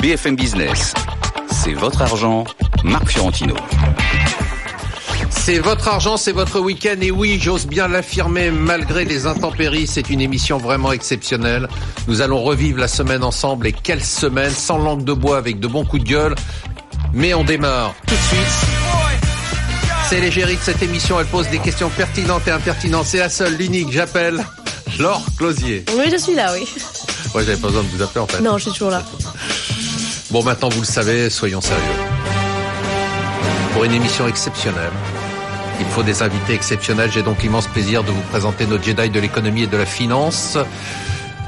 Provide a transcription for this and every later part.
BFM Business. C'est votre argent, Marc Fiorentino. C'est votre argent, c'est votre week-end et oui, j'ose bien l'affirmer, malgré les intempéries, c'est une émission vraiment exceptionnelle. Nous allons revivre la semaine ensemble et quelle semaine, sans langue de bois, avec de bons coups de gueule. Mais on démarre tout de suite. C'est l'égérie de cette émission, elle pose des questions pertinentes et impertinentes. C'est la seule, l'unique, j'appelle Laure Closier. Oui, je suis là, oui. Ouais, j'avais pas besoin de vous appeler en fait. Non, je suis toujours là. Bon, maintenant vous le savez, soyons sérieux. Pour une émission exceptionnelle, il faut des invités exceptionnels. J'ai donc l'immense plaisir de vous présenter nos Jedi de l'économie et de la finance.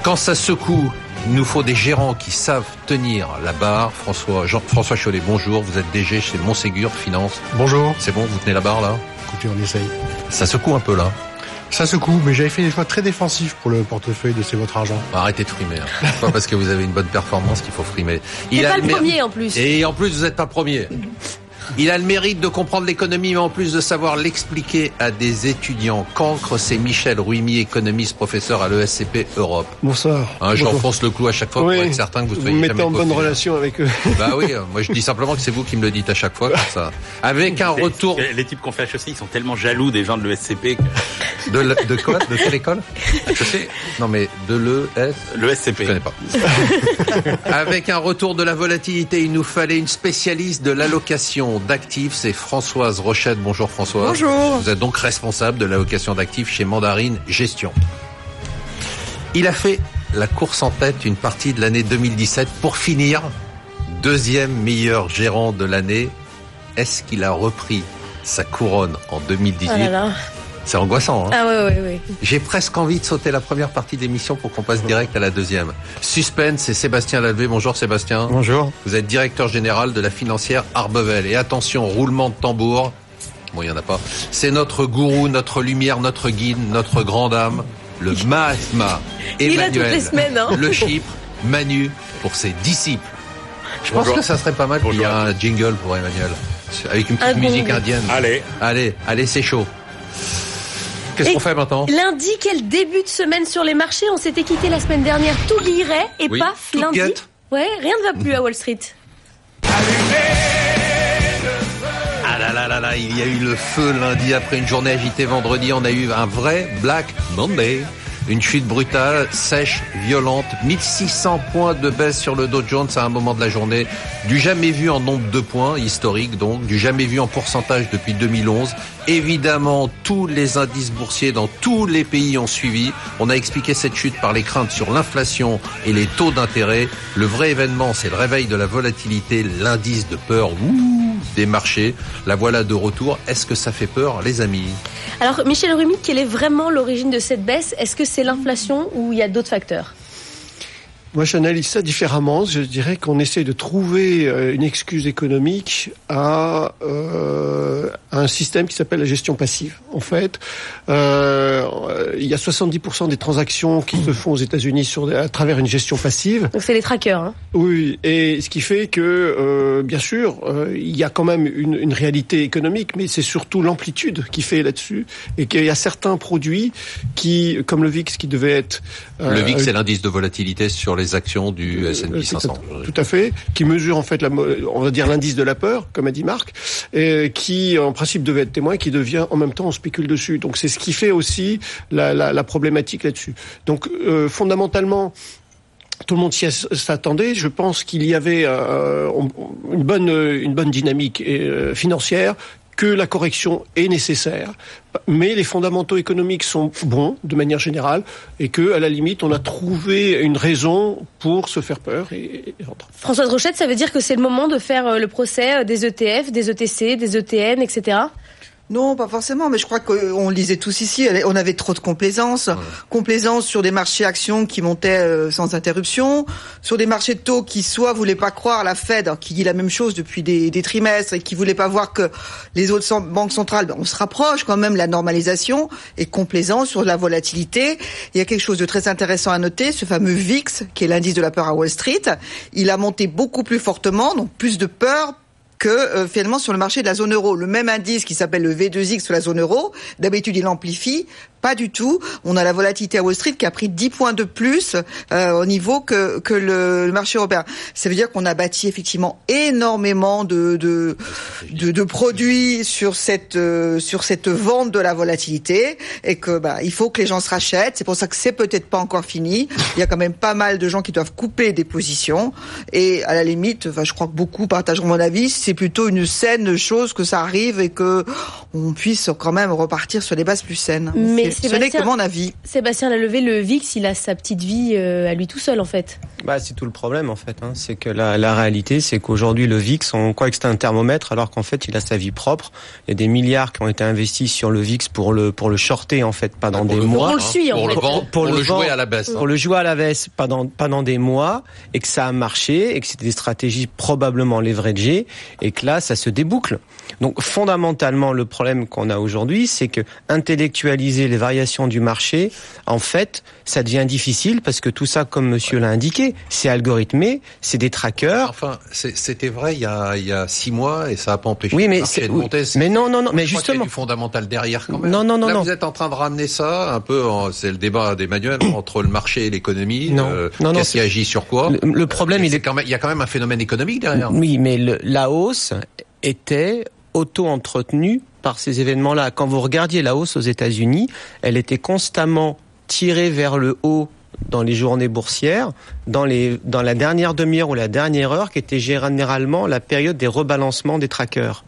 Quand ça secoue, il nous faut des gérants qui savent tenir la barre. François, Jean, François Chollet, bonjour. Vous êtes DG chez Montségur Finance. Bonjour. C'est bon, vous tenez la barre là? Écoutez, on essaye. Ça secoue un peu là. Ça secoue, mais j'avais fait des choix très défensifs pour le portefeuille de C'est votre argent. Arrêtez de frimer. Hein. C'est pas parce que vous avez une bonne performance qu'il faut frimer. C'est a pas le premier en plus. Et en plus, vous n'êtes pas premier. Il a le mérite de comprendre l'économie, mais en plus de savoir l'expliquer à des étudiants. Cancre, c'est Michel Ruimi, économiste, professeur à l'ESCP Europe. Bonsoir. Hein. J'enfonce le clou à chaque fois pour être certain que vous Vous soyez jamais mettez en bonne relation avec eux. Bah oui, euh, moi je dis simplement que c'est vous qui me le dites à chaque fois, comme ça. Avec un retour Les types qu'on fait HEC, ils sont tellement jaloux des gens de l'ESCP. De, quoi De quelle école Je sais. Non mais de l'ES. L'ESCP. Je connais pas. Avec un retour de la volatilité, il nous fallait une spécialiste de l'allocation d'actifs. C'est Françoise Rochette. Bonjour Françoise. Bonjour. Vous êtes donc responsable de l'allocation d'actifs chez Mandarine Gestion. Il a fait la course en tête une partie de l'année 2017 pour finir deuxième meilleur gérant de l'année. Est-ce qu'il a repris sa couronne en 2018 Oh là là. C'est angoissant. Hein Ah ouais, ouais, ouais. j'ai presque envie de sauter la première partie d'émission pour qu'on passe direct à la deuxième. Suspense, c'est Sébastien Lalvé. Bonjour Sébastien. Bonjour. Vous êtes directeur général de la financière Arbevel. Et attention, roulement de tambour. Bon, il n'y en a pas. C'est notre gourou, notre lumière, notre guide, notre grande âme, le Mahatma Il est là toutes Emmanuel. les semaines, hein. Le Chypre, Manu, pour ses disciples. Je pense que ça serait pas mal qu'il y ait un jingle pour Emmanuel. Avec une petite Un musique indienne. Allez. Allez, allez, c'est chaud. Qu'est-ce qu'on fait maintenant Lundi, quel début de semaine sur les marchés On s'était quitté la semaine dernière, tout guirait, et Oui, paf, lundi. guette. Ouais, rien ne va plus à Wall Street. Ah là là là là, il y a eu le feu lundi après une journée agitée vendredi. On a eu un vrai Black Monday. Une chute brutale, sèche, violente, 1600 points de baisse sur le Dow Jones à un moment de la journée, du jamais vu en nombre de points, historique donc, du jamais vu en pourcentage depuis 2011. Évidemment, tous les indices boursiers dans tous les pays ont suivi. On a expliqué cette chute par les craintes sur l'inflation et les taux d'intérêt. Le vrai événement, c'est le réveil de la volatilité, l'indice de peur des marchés. La voilà de retour. Est-ce que ça fait peur, les amis? Alors, Michel Rumi, quelle est vraiment l'origine de cette baisse? Est-ce que c'est l'inflation ou il y a d'autres facteurs? Moi, j'analyse ça différemment. Je dirais qu'on essaie de trouver euh, une excuse économique à, euh, à un système qui s'appelle la gestion passive. En fait, euh, il y a 70% des transactions qui se font aux États-Unis sur à travers une gestion passive. Donc, c'est les trackers. Hein. Oui, et ce qui fait que, euh, bien sûr, euh, il y a quand même une, une réalité économique, mais c'est surtout l'amplitude qui fait là-dessus, et qu'il y a certains produits qui, comme le VIX, qui devait être euh, Le VIX, c'est l'indice de volatilité sur les actions du S&P euh, 500. Tout à fait, qui mesure en fait, la, on va dire l'indice de la peur, comme a dit Marc, et qui en principe devait être témoin, qui devient en même temps on spécule dessus. Donc c'est ce qui fait aussi la, la, la problématique là-dessus. Donc euh, fondamentalement. Tout le monde s'y s'attendait. Je pense qu'il y avait euh, une bonne une bonne dynamique euh, financière que la correction est nécessaire, mais les fondamentaux économiques sont bons de manière générale et que à la limite on a trouvé une raison pour se faire peur et, et. Françoise Rochette, ça veut dire que c'est le moment de faire euh, le procès euh, des ETF, des ETC, des ETN, etc. Non, pas forcément, mais je crois qu'on lisait tous ici, on avait trop de complaisance. Complaisance sur des marchés actions qui montaient euh, sans interruption, sur des marchés de taux qui soit voulaient pas croire la Fed, hein, qui dit la même chose depuis des, des trimestres, et qui voulaient pas voir que les autres banques centrales, ben, on se rapproche quand même de la normalisation, et complaisance sur la volatilité. Il y a quelque chose de très intéressant à noter, ce fameux VIX, qui est l'indice de la peur à Wall Street, il a monté beaucoup plus fortement, donc plus de peur, que euh, finalement sur le marché de la zone euro. Le même indice qui s'appelle le V2X sur la zone euro, d'habitude il amplifie, Pas du tout. On a la volatilité à Wall Street qui a pris 10 points de plus euh, au niveau que, que le, le marché européen. Ça veut dire qu'on a bâti effectivement énormément de, de, de, de produits sur cette, euh, sur cette vente de la volatilité et que bah, il faut que les gens se rachètent. C'est pour ça que c'est peut-être pas encore fini. Il y a quand même pas mal de gens qui doivent couper des positions et à la limite, je crois que beaucoup partageront mon avis. C'est plutôt une saine chose que ça arrive et que on puisse quand même repartir sur des bases plus saines. Mais C'est- ce n'est que mon avis. Sébastien Lalevé, le VIX, il a sa petite vie euh, à lui tout seul en fait. Bah, c'est tout le problème en fait. Hein. C'est que la, la réalité, c'est qu'aujourd'hui le VIX, on croit que c'est un thermomètre, alors qu'en fait, il a sa vie propre. Il y a des milliards qui ont été investis sur le VIX pour le pour le shorter en fait pendant Pour des le mois. vendre, On le suit, en pour fait. le vendre, Pour pour, le le jouer à la baisse. pour le jouer à la baisse pendant pendant des mois et que ça a marché et que c'était des stratégies probablement leveragées et que là ça se déboucle. Donc fondamentalement le problème qu'on a aujourd'hui c'est que intellectualiser les variations du marché en fait ça devient difficile parce que tout ça comme monsieur l'a indiqué c'est algorithmé, c'est des trackers. Enfin, c'était vrai il y, a, il y a six mois et ça n'a pas empêché Oui, le mais c'est- de monter. Mais non non non mais Je crois qu'il y a justement du fondamental derrière quand même. Non, non, non, Là, non. vous êtes en train de ramener ça un peu, c'est le débat d'Emmanuel entre le marché et l'économie. Non. euh, Non, non, Qu'est-ce qui agit sur quoi le, le problème il est quand même, il y a quand même un phénomène économique derrière. Oui, mais le- la hausse était auto-entretenue par ces événements-là. Quand vous regardiez la hausse aux États-Unis, elle était constamment tirée vers le haut dans les journées boursières, dans, les, dans la dernière demi-heure ou la dernière heure, qui était généralement la période des rebalancements des trackers.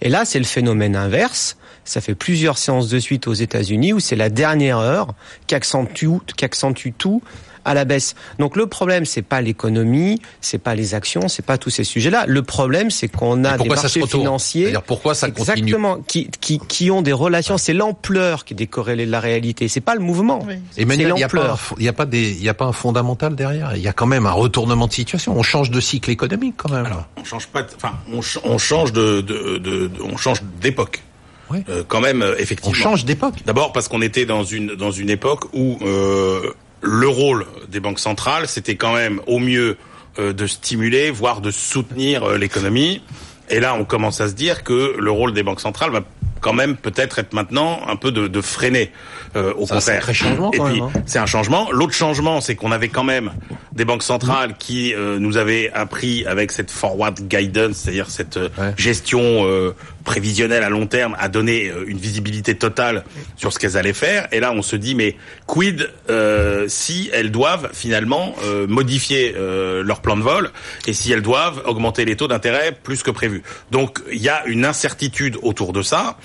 Et là, c'est le phénomène inverse. Ça fait plusieurs séances de suite aux États-Unis où c'est la dernière heure qui accentue, qui accentue tout à la baisse. Donc le problème, c'est pas l'économie, c'est pas les actions, c'est pas tous ces sujets-là. Le problème, c'est qu'on a des marchés financiers pourquoi ça continue exactement qui, qui, qui ont des relations. C'est l'ampleur qui est décorrélée de la réalité. C'est pas le mouvement. Emmanuel, c'est il n'y a, pas un l'ampleur. fo- il y a pas des, il y a pas un fondamental derrière. Il y a quand même un retournement de situation. On change de cycle économique quand même. Alors, on change pas, enfin, on, ch- on change de, de, de- de- on change d'époque. Oui. Euh, quand même, euh, on effectivement. change d'époque. D'abord parce qu'on était dans une dans une époque où euh, le rôle des banques centrales, c'était quand même au mieux euh, de stimuler, voire de soutenir euh, l'économie. Et là, on commence à se dire que le rôle des banques centrales va quand même peut-être être maintenant un peu de, de freiner euh, au C'est un contraire. changement, Et puis hein. c'est un changement. L'autre changement, c'est qu'on avait quand même des banques centrales qui euh, nous avaient appris avec cette forward guidance, c'est-à-dire cette Ouais. gestion euh, prévisionnelle à long terme, à donner euh, une visibilité totale sur ce qu'elles allaient faire. Et là, on se dit, mais quid euh, si elles doivent finalement euh, modifier euh, leur plan de vol et si elles doivent augmenter les taux d'intérêt plus que prévu. Donc, il y a une incertitude autour de ça.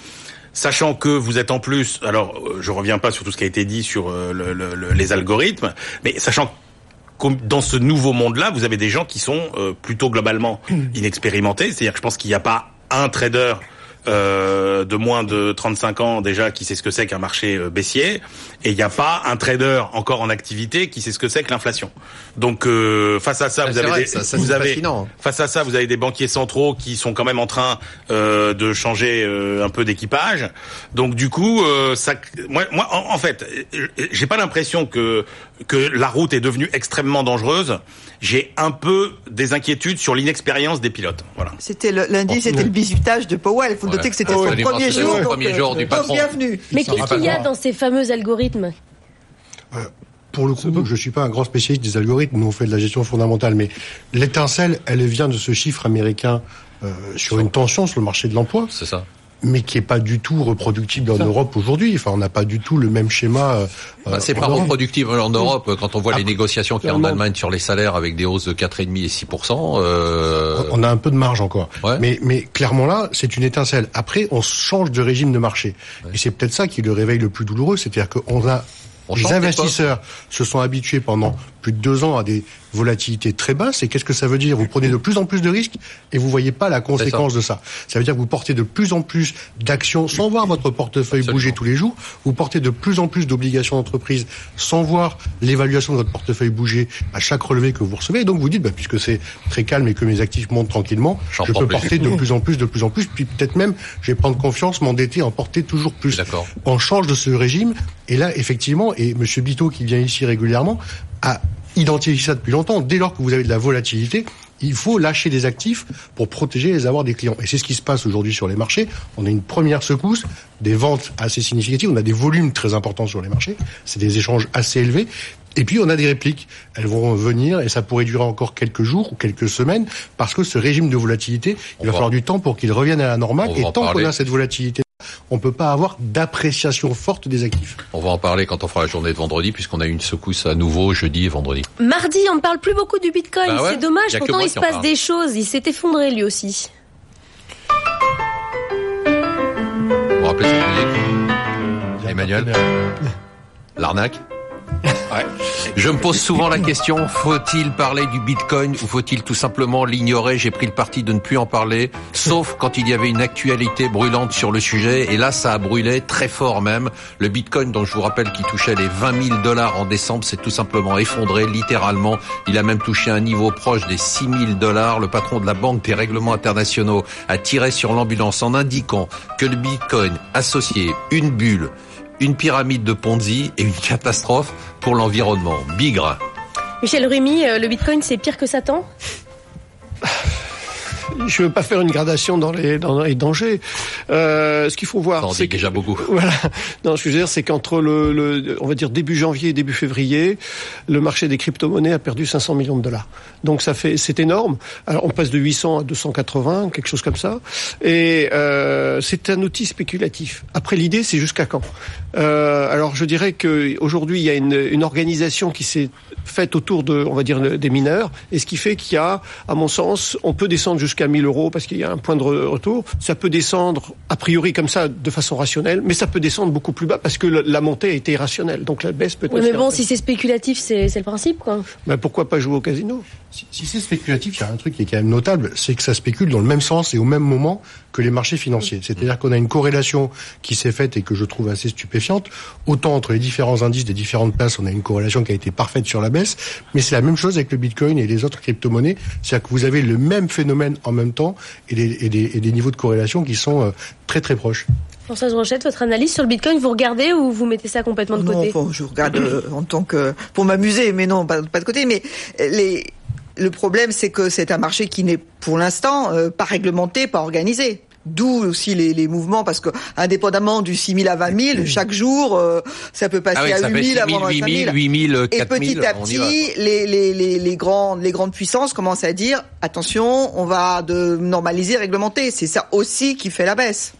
Sachant que vous êtes en plus, alors euh, je reviens pas sur tout ce qui a été dit sur euh, le- le- le- les algorithmes, mais sachant comme dans ce nouveau monde-là, vous avez des gens qui sont plutôt globalement inexpérimentés. C'est-à-dire que je pense qu'il n'y a pas un trader euh, de moins de 35 ans déjà qui sait ce que c'est qu'un marché euh, baissier, et il n'y a pas un trader encore en activité qui sait ce que c'est que l'inflation. Donc euh, face à ça, Ah, vous avez vrai, des, ça- ça, vous avez face à ça, vous avez des banquiers centraux qui sont quand même en train euh, de changer euh, un peu d'équipage. Donc du coup, euh, ça, moi, moi, en, en fait, j'ai pas l'impression que que la route est devenue extrêmement dangereuse. J'ai un peu des inquiétudes sur l'inexpérience des pilotes. Voilà. C'était lundi, c'était le bisutage de Powell. Faut Noter que c'était Ah son premier jour. le premier euh, jour du patron. bienvenue. Mais qu'est-ce qu'il y a dans ces fameux algorithmes Pour le coup, je suis pas un grand spécialiste des algorithmes, nous on fait de la gestion fondamentale, mais l'étincelle, elle vient de ce chiffre américain euh, sur une tension sur le marché de l'emploi, C'est ça. Mais qui est pas du tout reproductible en Europe aujourd'hui. Enfin, on n'a pas du tout le même schéma. euh, Bah, c'est en pas Europe. reproductif en Europe quand on voit les négociations qu'il y a en. Allemagne sur les salaires avec des hausses de 4,5 et 6 euh, On a un peu de marge encore. Ouais. Mais, mais clairement là, c'est une étincelle. Après, on change de régime de marché. Et c'est peut-être ça qui est le réveil le plus douloureux, c'est-à-dire qu'on a On les investisseurs se sont habitués pendant plus de deux ans à des volatilités très basses. Et qu'est-ce que ça veut dire? Vous prenez de plus en plus de risques et vous voyez pas la conséquence de ça. Ça veut dire que vous portez de plus en plus d'actions sans voir votre portefeuille Absolument. bouger tous les jours. Vous portez de plus en plus d'obligations d'entreprise sans voir l'évaluation de votre portefeuille bouger à chaque relevé que vous recevez. Et donc vous dites, bah, puisque c'est très calme et que mes actifs montent tranquillement, je peux plus. porter de plus en plus, de plus en plus. Puis peut-être même, je vais prendre confiance, m'endetter, en porter toujours plus. On change de ce régime. Et là, effectivement, et Monsieur Bito, qui vient ici régulièrement, a identifié ça depuis longtemps. Dès lors que vous avez de la volatilité, il faut lâcher des actifs pour protéger les avoirs des clients. Et c'est ce qui se passe aujourd'hui sur les marchés. On a une première secousse, des ventes assez significatives, on a des volumes très importants sur les marchés, c'est des échanges assez élevés. Et puis on a des répliques. Elles vont venir et ça pourrait durer encore quelques jours ou quelques semaines parce que ce régime de volatilité, il va, falloir du temps pour qu'il revienne à la normale. Et tant qu'on a cette volatilité, on peut pas avoir d'appréciation forte des actifs. On va en parler quand on fera la journée de vendredi, puisqu'on a eu une secousse à nouveau jeudi et vendredi. Mardi, on ne parle plus beaucoup du Bitcoin. Bah c'est dommage. Pourtant, il se passe des choses. Il s'est effondré lui aussi. Vous vous rappelez cette musique Emmanuel L'arnaque je me pose souvent la question, faut-il parler du Bitcoin ou faut-il tout simplement l'ignorer? J'ai pris le parti de ne plus en parler, sauf quand il y avait une actualité brûlante sur le sujet. Et là, ça a brûlé très fort même. Le Bitcoin, dont je vous rappelle qu'il touchait les 20 000 dollars en décembre, s'est tout simplement effondré, littéralement. Il a même touché un niveau proche des 6 000 dollars. Le patron de la Banque des règlements internationaux a tiré sur l'ambulance en indiquant que le Bitcoin associé une bulle une pyramide de Ponzi et une catastrophe pour l'environnement. Bigre. Michel Rumi, euh, le Bitcoin, c'est pire que Satan? Je veux pas faire une gradation dans les, dans les dangers. Euh, ce qu'il faut voir, c'est déjà beaucoup. Voilà. Non, ce que je veux dire, c'est qu'entre le, le, on va dire début janvier et début février, le marché des crypto-monnaies a perdu 500 millions de dollars. Donc ça fait, c'est énorme. Alors on passe de 800 à 280, quelque chose comme ça. Et euh, c'est un outil spéculatif. Après, l'idée, c'est jusqu'à quand? Euh, Alors je dirais que aujourd'hui, il y a une, une organisation qui s'est faite autour de, on va dire, des mineurs, et ce qui fait qu'il y a, à mon sens, on peut descendre jusqu'à 1000 euros parce qu'il y a un point de retour. Ça peut descendre a priori comme ça de façon rationnelle, mais ça peut descendre beaucoup plus bas parce que la montée a été irrationnelle. Donc la baisse peut. Oui, mais bon, si c'est spéculatif, c'est le principe, quoi. Ben pourquoi pas jouer au casino? Si, si c'est spéculatif, il y a un truc qui est quand même notable, c'est que ça spécule dans le même sens et au même moment que les marchés financiers. C'est-à-dire qu'on a une corrélation qui s'est faite et que je trouve assez stupéfiante. Autant entre les différents indices des différentes places, on a une corrélation qui a été parfaite sur la baisse, mais c'est la même chose avec le Bitcoin et les autres crypto-monnaies. C'est-à-dire que vous avez le même phénomène en même temps et des, et des, et des niveaux de corrélation qui sont euh, très très proches. Françoise Rochette, votre analyse sur le Bitcoin, vous regardez ou vous mettez ça complètement de côté Non, je regarde euh, en tant que pour m'amuser, mais non, pas, pas de côté. Mais les le problème, c'est que c'est un marché qui n'est pour l'instant euh, pas réglementé, pas organisé. D'où aussi les, les, mouvements, parce que indépendamment du 6 000 à 20 000, chaque jour, euh, ça peut passer ah à 8 000, avant 8 000, 8 000, 4 000, Et petit à petit, les, les, les, les, grandes, les grandes puissances commencent à dire, attention, on va de normaliser, réglementer. C'est ça aussi qui fait la baisse.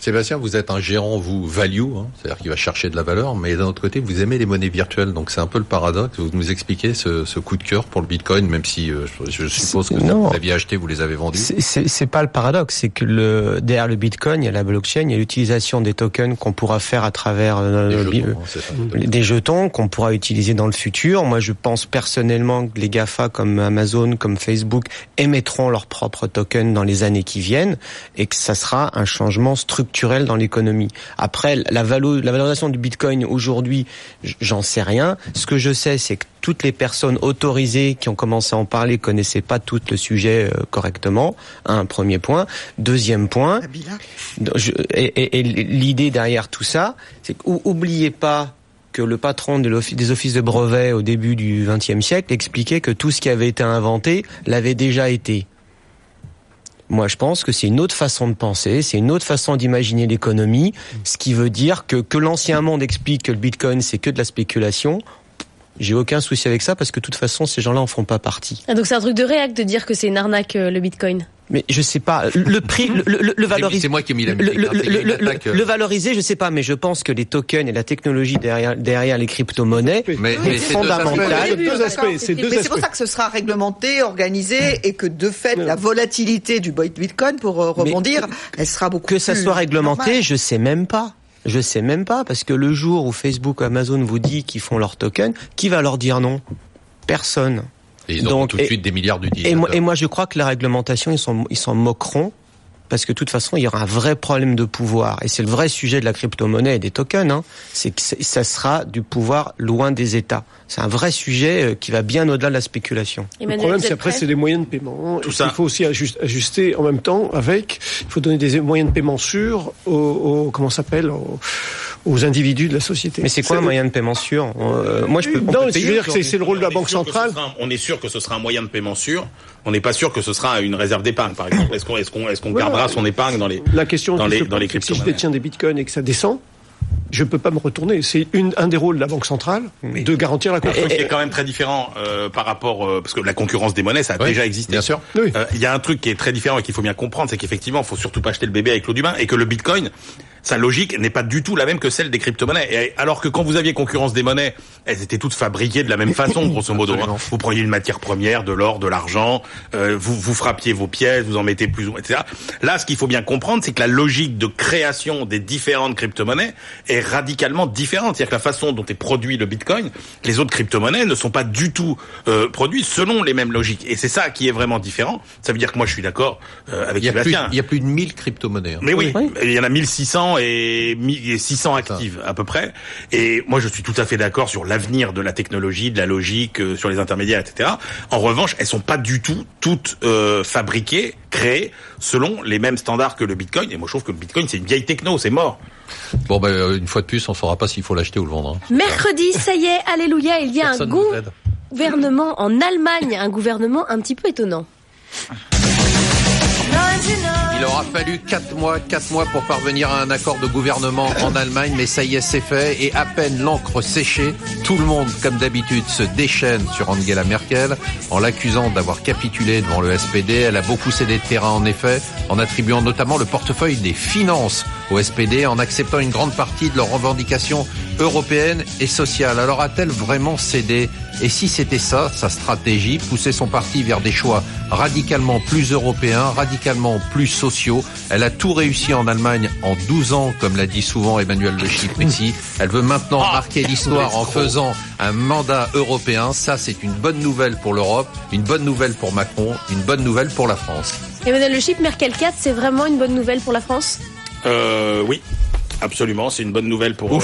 Sébastien, vous êtes un gérant, vous, value, hein, c'est-à-dire qu'il va chercher de la valeur, mais d'un autre côté, vous aimez les monnaies virtuelles. Donc c'est un peu le paradoxe. Vous nous expliquez ce, ce coup de cœur pour le Bitcoin, même si euh, je, suppose que vous aviez acheté, vous les avez vendus. C'est pas le paradoxe, c'est que le, derrière le Bitcoin, il y a la blockchain, il y a l'utilisation des tokens qu'on pourra faire à travers euh, des, jetons, hein, des jetons qu'on pourra utiliser dans le futur. Moi, je pense personnellement que les GAFA comme Amazon, comme Facebook émettront leurs propres tokens dans les années qui viennent et que ça sera un changement structurel dans l'économie. Après, la, la valorisation du Bitcoin aujourd'hui, j'en sais rien. Ce que je sais, c'est que toutes les personnes autorisées qui ont commencé à en parler connaissaient pas tout le sujet euh, correctement. Un premier point. Deuxième point. et, et l'idée derrière tout ça, c'est qu'oubliez pas que le patron de des offices de brevets au début du XXe siècle expliquait que tout ce qui avait été inventé l'avait déjà été. Moi, je pense que c'est une autre façon de penser, c'est une autre façon d'imaginer l'économie, ce qui veut dire que que l'ancien monde explique que le Bitcoin c'est que de la spéculation. J'ai aucun souci avec ça parce que de toute façon, ces gens-là en font pas partie. Ah, donc c'est un truc de réac de dire que c'est une arnaque euh, le Bitcoin. Mais je sais pas le prix, le, le, le valoriser. C'est moi qui ai mis la musique. Le, hein, le, le, valoriser, je sais pas, mais je pense que les tokens et la technologie derrière derrière les crypto-monnaies mais, est fondamentale. C'est pour ça que ce sera réglementé, organisé et que de fait la volatilité du Bitcoin pour euh, rebondir, elle sera beaucoup que ça soit réglementé, je sais même pas. Je sais même pas parce que le jour où Facebook ou Amazon vous dit qu'ils font leur token, qui va leur dire non? Personne. Et ils auront tout de suite des milliards d'utilisateurs. Et, et moi, je crois que la réglementation, ils s'en ils s'en moqueront parce que de toute façon, il y aura un vrai problème de pouvoir. Et c'est le vrai sujet de la crypto-monnaie et des tokens. Hein. C'est que ça sera du pouvoir loin des États. C'est un vrai sujet euh, qui va bien au-delà de la spéculation. le problème, c'est après, c'est les moyens de paiement. Tout ça. Il faut aussi ajuster en même temps avec. Il faut donner des moyens de paiement sûrs aux, comment s'appelle aux individus de la société. Mais c'est quoi un moyen de paiement sûr? Euh, Moi, je peux. Non, je veux dire que c'est le rôle de la banque centrale. on est sûr que ce sera un moyen de paiement sûr. On n'est pas sûr que ce sera une réserve d'épargne, par exemple. Est-ce qu'on gardera son épargne dans les la question dans les dans les Si je détiens des bitcoins et que ça descend, je ne peux pas me retourner. C'est un des rôles de la Banque centrale de garantir la concurrence. Ce qui est quand même très différent euh, par rapport euh, parce que la concurrence des monnaies ça a déjà existé. Bien sûr. Euh, il y a un truc qui est très différent et qu'il faut bien comprendre, c'est qu'effectivement, il faut surtout pas acheter le bébé avec l'eau du bain et que le Bitcoin, sa logique n'est pas du tout la même que celle des crypto-monnaies. Et alors que quand vous aviez concurrence des monnaies, elles étaient toutes fabriquées de la même façon, grosso modo. Hein. Vous preniez une matière première, de l'or, de l'argent, euh, vous vous frappiez vos pièces, vous en mettez plus ou moins, etc. Là, ce qu'il faut bien comprendre, c'est que la logique de création des différentes crypto-monnaies est radicalement différente. C'est-à-dire que la façon dont est produit le Bitcoin, les autres crypto-monnaies ne sont pas du tout euh, produites selon les mêmes logiques. Et c'est ça qui est vraiment différent. Ça veut dire que moi, je suis d'accord euh, avec il y, a plus, il y a plus de 1000 crypto-monnaies. Hein. Mais oui, il y en a 1600 et 600 actives à peu près. Et moi, je suis tout à fait d'accord sur l'avenir de la technologie, de la logique, euh, sur les intermédiaires, etc. En revanche, elles sont pas du tout toutes euh, fabriquées, créées selon les mêmes standards que le Bitcoin. Et moi, je trouve que le Bitcoin, c'est une vieille techno, c'est mort. Bon, ben, une fois de plus, on saura pas s'il faut l'acheter ou le vendre. Hein. Mercredi, ça y est, alléluia, il y a un gouvernement en Allemagne, un gouvernement un petit peu étonnant. Il aura fallu quatre mois, quatre mois pour parvenir à un accord de gouvernement en Allemagne, mais ça y est, c'est fait. Et à peine l'encre séchée, tout le monde, comme d'habitude, se déchaîne sur Angela Merkel en l'accusant d'avoir capitulé devant le SPD. Elle a beaucoup cédé de terrain, en effet, en attribuant notamment le portefeuille des finances au SPD, en acceptant une grande partie de leurs revendications européennes et sociales. Alors a-t-elle vraiment cédé? Et si c'était ça, sa stratégie, pousser son parti vers des choix radicalement plus européens, radicalement plus sociaux? Elle a tout réussi en Allemagne en 12 ans, comme l'a dit souvent Emmanuel Le Chypre Elle veut maintenant ah, marquer l'histoire en faisant un mandat européen. Ça, c'est une bonne nouvelle pour l'Europe, une bonne nouvelle pour Macron, une bonne nouvelle pour la France. Emmanuel Le Chypre, Merkel 4, c'est vraiment une bonne nouvelle pour la France? Euh, Oui, absolument. C'est une bonne nouvelle pour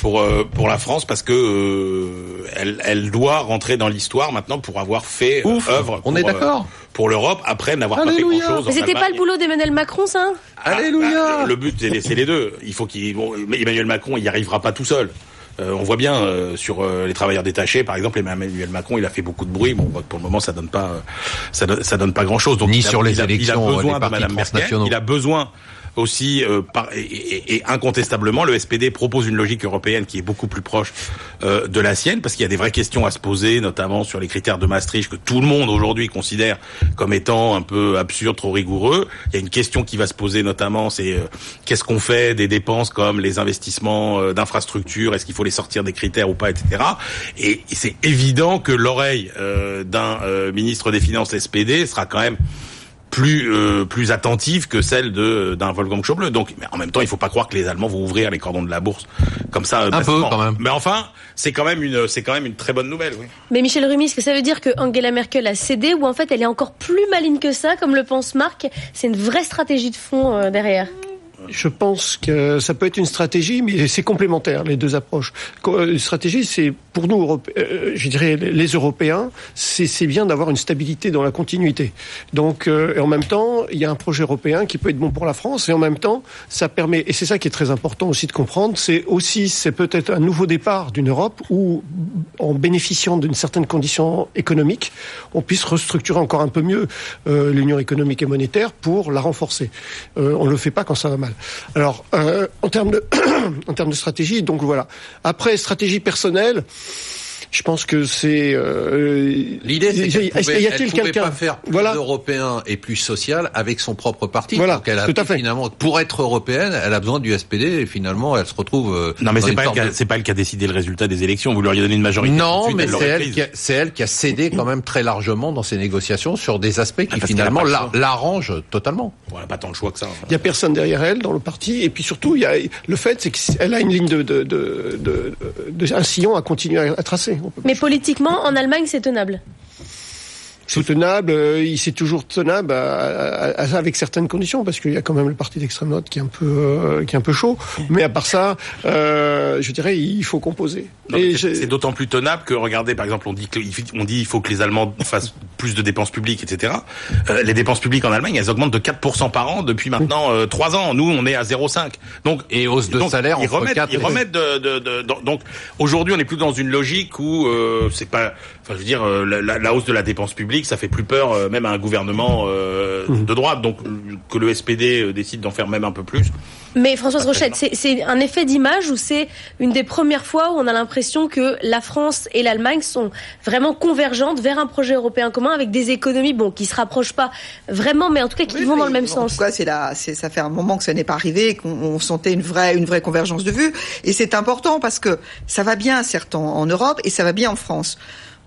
pour euh, pour la France parce que euh, elle, elle doit rentrer dans l'histoire maintenant pour avoir fait euh, œuvre. On est d'accord. pour l'Europe après n'avoir pas fait grand chose. Mais c'était pas le boulot d'Emmanuel Macron, ça? Ah, Alléluia. Bah, le but c'est les deux. Il faut qu'il bon, Emmanuel Macron il y arrivera pas tout seul. on voit bien sur les travailleurs détachés, par exemple, Emmanuel Macron, il a fait beaucoup de bruit. Bon, pour le moment, ça donne pas, ça, donne, pas grand chose. Donc, Ni sur les élections, il a besoin de Madame Merkel. Il a besoin aussi euh, par, et, incontestablement le SPD propose une logique européenne qui est beaucoup plus proche euh, de la sienne parce qu'il y a des vraies questions à se poser notamment sur les critères de Maastricht que tout le monde aujourd'hui considère comme étant un peu absurde, trop rigoureux. Il y a une question qui va se poser notamment c'est euh, qu'est-ce qu'on fait des dépenses comme les investissements d'infrastructures, est-ce qu'il faut les sortir des critères ou pas, etc. Et, c'est évident que l'oreille d'un ministre des Finances SPD sera quand même plus euh, plus attentive que celle de d'un Wolfgang Schauble. Donc, mais en même temps, il faut pas croire que les Allemands vont ouvrir les cordons de la bourse comme ça. Un peu quand même. Mais enfin, c'est quand même une c'est quand même une très bonne nouvelle. Oui. Mais Michel Rumi, est-ce que ça veut dire que Angela Merkel a cédé ou en fait elle est encore plus maligne que ça, comme le pense Marc? C'est une vraie stratégie de fond euh, derrière. Je pense que ça peut être une stratégie, mais c'est complémentaire, les deux approches. Une stratégie, c'est pour nous, euh, je dirais les Européens, c'est bien d'avoir une stabilité dans la continuité. Donc, euh, et en même temps, il y a un projet européen qui peut être bon pour la France, et en même temps, ça permet, et c'est ça qui est très important aussi de comprendre, c'est aussi, c'est peut-être un nouveau départ d'une Europe où, en bénéficiant d'une certaine condition économique, on puisse restructurer encore un peu mieux euh, l'union économique et monétaire pour la renforcer. on ne le fait pas quand ça va mal. Alors, euh, en termes de en termes de stratégie, donc voilà. Après, stratégie personnelle. Je pense que c'est euh, l'idée. C'est qu'elle y a-t-il quelqu'un pas faire plus voilà. européen et plus social avec son propre parti. Voilà, Donc elle a tout à fait. Finalement, pour être européenne, elle a besoin du SPD et finalement, elle se retrouve. Euh, non, mais c'est pas, elle c'est pas elle qui a décidé le résultat des élections. Vous lui auriez donné une majorité. Non, mais c'est elle, qui a, c'est elle qui a cédé quand même très largement dans ces négociations sur des aspects qui ah, finalement l'arrangent totalement. Bon, elle n'a pas tant de choix que ça. Il y a personne derrière elle dans le parti et puis surtout, il y a le fait, c'est qu'elle a une ligne de, de, de, de, un sillon à continuer à tracer. Mais politiquement, en Allemagne, c'est tenable soutenable, euh, c'est toujours tenable avec certaines conditions parce qu'il y a quand même le parti d'extrême droite qui est un peu euh, qui est un peu chaud. Mais à part ça, euh, je dirais il faut composer. C'est d'autant plus tenable que regardez par exemple on dit on dit il faut que les Allemands fassent plus de dépenses publiques, etc. Euh, les dépenses publiques en Allemagne, elles augmentent de 4% par an depuis maintenant euh, 3 ans. Nous, on est à 0,5. Donc et hausse de donc, salaire ils entre remettent, 4 ils remettent de, de, de- de- donc aujourd'hui, on est plus dans une logique où euh, c'est pas, enfin je veux dire, euh, la, la- la hausse de la dépense publique, ça fait plus peur euh, même à un gouvernement euh, de droite. Donc que le SPD euh, décide d'en faire même un peu plus. Mais Françoise Rochette, c'est- un effet d'image ou c'est une des premières fois où on a l'impression que la France et l'Allemagne sont vraiment convergentes vers un projet européen commun avec des économies, bon, qui se rapprochent pas vraiment, mais en tout cas qui Oui, vont dans le même En sens. tout cas, c'est là, ça fait un moment que ça n'est pas arrivé, qu'on on sentait une vraie, une vraie convergence de vues. Et c'est important parce que ça va bien, certes, en, en Europe et ça va bien en France.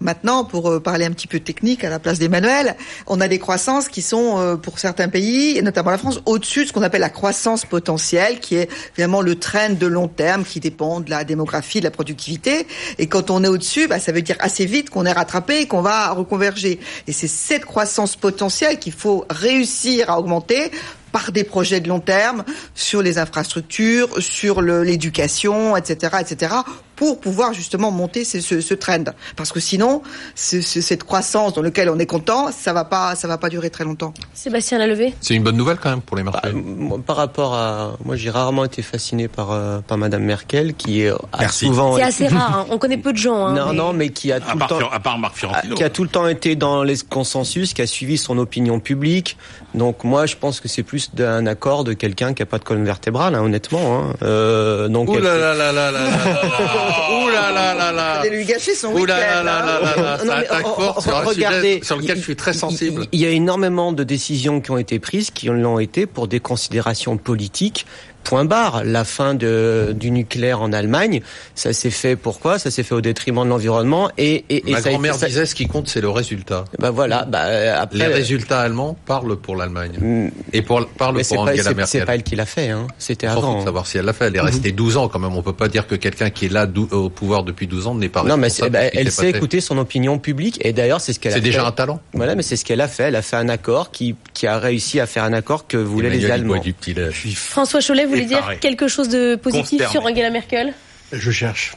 Maintenant, pour euh, parler un petit peu technique à la place d'Emmanuel, on a des croissances qui sont, euh, pour certains pays, et notamment la France, au-dessus de ce qu'on appelle la croissance potentielle, qui est vraiment le trend de long terme qui dépend de la démographie, de la productivité. Et quand on est au-dessus, bah, ça veut dire assez vite qu'on est rattrapé et qu'on va reconverger. Et c'est cette croissance potentielle qu'il faut réussir à augmenter par des projets de long terme sur les infrastructures, sur l'éducation, etc., etc., pour pouvoir justement monter ce, ce, ce trend. Parce que sinon, ce- ce- cette croissance dans laquelle on est content, ça va pas, ça va pas durer très longtemps. Sébastien Lalevé C'est une bonne nouvelle quand même pour les Bah, marchés. moi, par rapport à, moi, j'ai rarement été fasciné par euh, par Madame Merkel, qui est a Merci. souvent, C'est assez rare, hein. on connaît peu de gens. Hein, non, mais- non, mais qui a À tout le temps, à part Marc Fiorentino. qui a tout le temps été dans les consensus, qui a suivi son opinion publique. Donc moi, je pense que c'est plus d'un accord de quelqu'un qui a pas de colonne vertébrale, hein, honnêtement. Hein. Euh, donc Ouh elle là fait- là là là là là là. Ouh là là là là. Vous allez lui gâcher son Ouh là là là hein. là là attaque fort sur un regardez, sujet sur lequel je suis très sensible. Il y a énormément de décisions qui ont été prises, qui l'ont été pour des considérations politiques. Point barre. La fin de, du nucléaire en Allemagne, ça s'est fait pourquoi? Ça s'est fait au détriment de l'environnement et, et, et Ma grand-mère ça- disait ce qui compte c'est le résultat. Bah voilà. Bah euh, après. Les résultats allemands parlent pour l'Allemagne Mm, et pour parlent Mais c'est pour pas, Angela c'est- c'est Merkel. pas elle qui l'a fait, hein. C'était avant. de hein. savoir si elle l'a fait. Elle est restée 12 ans quand même. On peut pas dire que quelqu'un qui est là dou- au pouvoir depuis 12 ans n'est pas Non, mais c'est- responsable bah, elle sait écouter son opinion publique et d'ailleurs c'est ce qu'elle a C'est fait. déjà un talent. Voilà, mais c'est ce qu'elle a fait. Elle a fait un accord qui, qui a réussi à faire un accord que voulaient les Emmanuel, Allemands. du petit lait. François Chollet voulait Et dire quelque chose de positif Consterné. sur Angela Merkel Je cherche.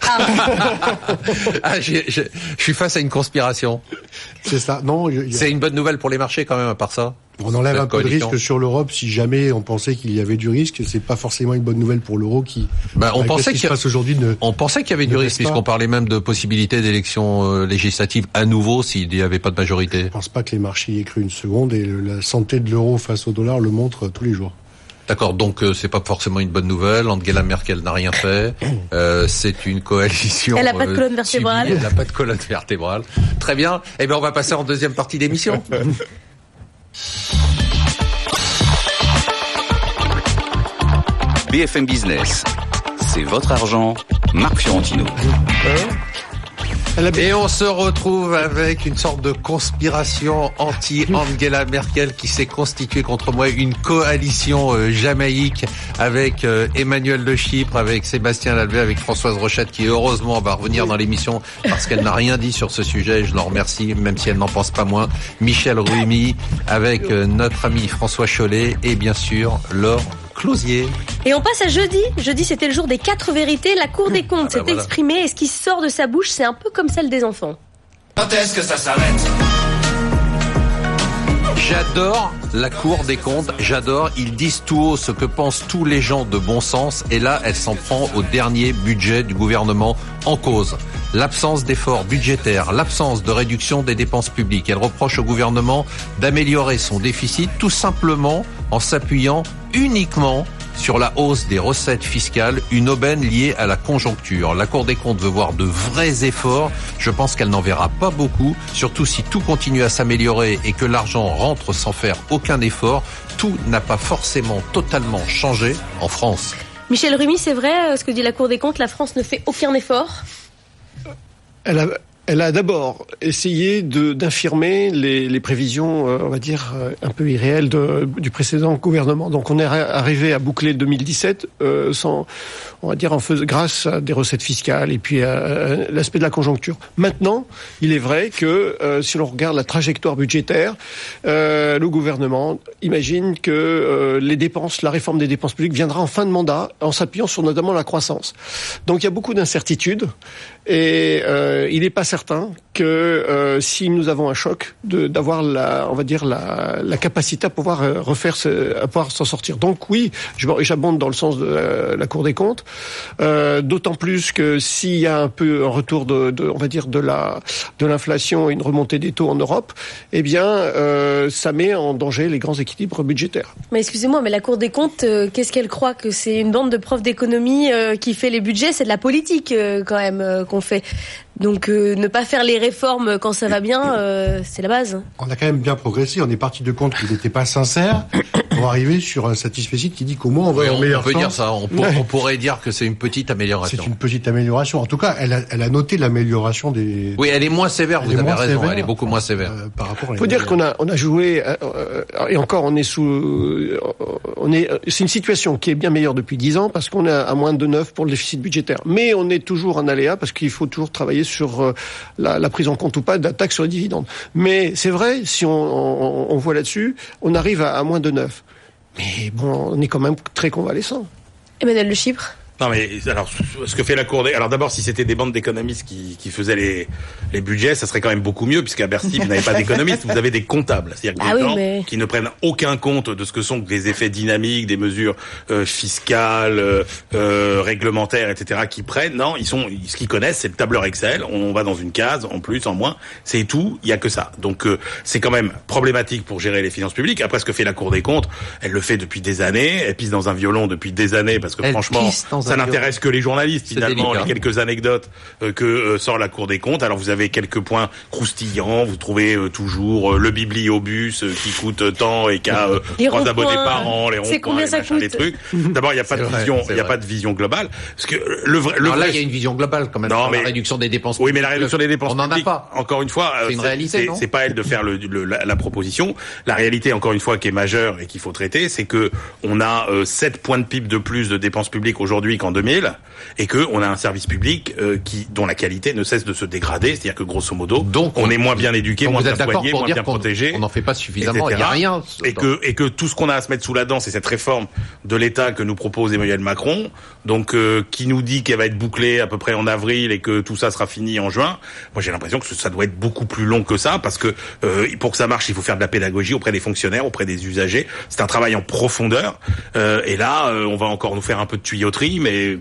Ah, j'ai- je suis face à une conspiration. C'est ça. Non, C'est une bonne nouvelle pour les marchés quand même, à part ça. on enlève un peu de risque sur l'Europe si jamais on pensait qu'il y avait du risque. C'est pas forcément une bonne nouvelle pour l'euro qui. Bah, on pensait a- ne. On pensait qu'il y avait du risque puisqu'on parlait même de possibilité d'élections euh, législatives à nouveau s'il n'y avait pas de majorité. Je pense pas que les marchés y aient cru une seconde et le- la santé de l'euro face au dollar le montre tous les jours. D'accord, donc euh, c'est pas forcément une bonne nouvelle. Angela Merkel n'a rien fait. Euh, c'est une coalition. Elle a pas de euh, colonne vertébrale. subie. Elle n'a pas de colonne vertébrale. Très bien. Eh bien, on va passer en deuxième partie d'émission. BFM Business, c'est votre argent, Marc Fiorentino. Et on se retrouve avec une sorte de conspiration anti-Angela Merkel qui s'est constituée contre moi, une coalition euh, jamaïque avec euh, Emmanuel de Chypre, avec Sébastien Lalvé, avec Françoise Rochette qui heureusement va revenir dans l'émission parce qu'elle n'a rien dit sur ce sujet. Je l'en remercie, même si elle n'en pense pas moins. Michel Rumi avec euh, notre ami François Chollet et bien sûr Laure Closier. Et on passe à jeudi. Jeudi, c'était le jour des quatre vérités. La Cour des comptes Ah bah s'est voilà. exprimée et ce qui sort de sa bouche, c'est un peu comme celle des enfants. Quand est-ce que ça s'arrête? J'adore la Cour des comptes, j'adore. Ils disent tout haut ce que pensent tous les gens de bon sens et là, elle s'en prend au dernier budget du gouvernement en cause. L'absence d'efforts budgétaires, l'absence de réduction des dépenses publiques. Elle reproche au gouvernement d'améliorer son déficit tout simplement en s'appuyant uniquement sur la hausse des recettes fiscales, une aubaine liée à la conjoncture. La Cour des comptes veut voir de vrais efforts. Je pense qu'elle n'en verra pas beaucoup, surtout si tout continue à s'améliorer et que l'argent rentre sans faire aucun effort. Tout n'a pas forcément totalement changé en France. Michel Rumi, c'est vrai euh, ce que dit la Cour des comptes, la France ne fait aucun effort? Elle a, elle a d'abord essayé de d'infirmer les, les prévisions, euh, on va dire, euh, un peu irréelles de, du précédent gouvernement. Donc on est arri- arrivé à boucler 2017 euh, sans, on va dire, en fais- grâce à des recettes fiscales et puis à, l'aspect de la conjoncture. Maintenant, il est vrai que euh, si l'on regarde la trajectoire budgétaire, euh, le gouvernement imagine que euh, les dépenses, la réforme des dépenses publiques viendra en fin de mandat en s'appuyant sur notamment la croissance. Donc il y a beaucoup d'incertitudes et il n'est pas certain que euh, si nous avons un choc, d'avoir la, on va dire la, la capacité à pouvoir euh, refaire, ce, à pouvoir s'en sortir. Donc oui, j'abonde dans le sens de la, Cour des comptes, euh, d'autant plus que s'il y a un peu un retour de, on va dire de la de l'inflation et une remontée des taux en Europe, eh bien euh, ça met en danger les grands équilibres budgétaires. Mais excusez-moi, mais la Cour des comptes, euh, qu'est-ce qu'elle croit que c'est une bande de profs d'économie qui fait les budgets? C'est de la politique quand même qu'on fait. Donc euh, ne pas faire les réformes quand ça va bien, euh, c'est la base. On a quand même bien progressé. On est parti de compte qu'il n'était pas sincère pour arriver sur un satisfecit qui dit qu'au moins on va en meilleur On peut dire ça. On, pourrait dire que c'est une petite amélioration. C'est une petite amélioration. En tout cas, elle a, elle a noté l'amélioration des. Oui, elle est moins sévère. vous avez raison. elle est beaucoup moins sévère. Euh, par rapport. Il faut dire qu'on a on a joué et encore on est sous on est c'est une situation qui est bien meilleure depuis dix ans parce qu'on est à moins de 9 pour le déficit budgétaire. Mais on est toujours en aléa parce qu'il faut toujours travailler sur euh, la, prise en compte ou pas de sur les dividendes. Mais c'est vrai, si on, voit là-dessus, on arrive à, à moins de 9. Mais bon, on est quand même très convalescent. Emmanuel Le Chypre non mais alors ce que fait la Cour des alors d'abord si c'était des bandes d'économistes qui, qui faisaient les, les budgets ça serait quand même beaucoup mieux puisqu'à Bercy vous n'avez pas d'économistes vous avez des comptables. C'est-à-dire des ah gens qui ne prennent aucun compte de ce que sont les effets dynamiques des mesures euh, fiscales euh, euh, réglementaires etc qui prennent. Non ils sont ce qu'ils connaissent c'est le tableur Excel. On va dans une case en plus en moins. C'est tout. Il y a que ça. Donc c'est quand même problématique pour gérer les finances publiques. Après ce que fait la Cour des comptes elle le fait depuis des années. Elle pisse dans un violon depuis des années parce que franchement ça n'intéresse que les journalistes finalement, les quelques anecdotes euh, que euh, sort la Cour des comptes. Alors vous avez quelques points croustillants, vous trouvez euh, toujours le bibliobus qui coûte tant et qui a trois abonnés par an, les ronds-points, les, les trucs. D'abord, il n'y a pas de vision, il y a pas de vision globale. Parce que le vrai, le là, il y a une vision globale quand même. Non, mais la réduction des dépenses. Oui, mais la réduction des dépenses. On n'en a pas. Encore une fois, c'est pas elle de faire le, la, proposition. La réalité, encore une fois, qui est majeure et qu'il faut traiter, c'est que on a 7 points de PIB de plus de dépenses publiques aujourd'hui en 2000 et que on a un service public euh, qui dont la qualité ne cesse de se dégrader, c'est-à-dire que grosso modo, donc on, est moins bien éduqué, moins bien soigné, moins bien protégé. On n'en fait pas suffisamment, il n'y a rien. Et que et que tout ce qu'on a à se mettre sous la dent, c'est cette réforme de l'État que nous propose Emmanuel Macron, donc euh, qui nous dit qu'elle va être bouclée à peu près en avril et que tout ça sera fini en juin. Moi, j'ai l'impression que ça doit être beaucoup plus long que ça parce que euh, pour que ça marche, il faut faire de la pédagogie auprès des fonctionnaires, auprès des usagers. C'est un travail en profondeur. et là, on va encore nous faire un peu de tuyauterie, mais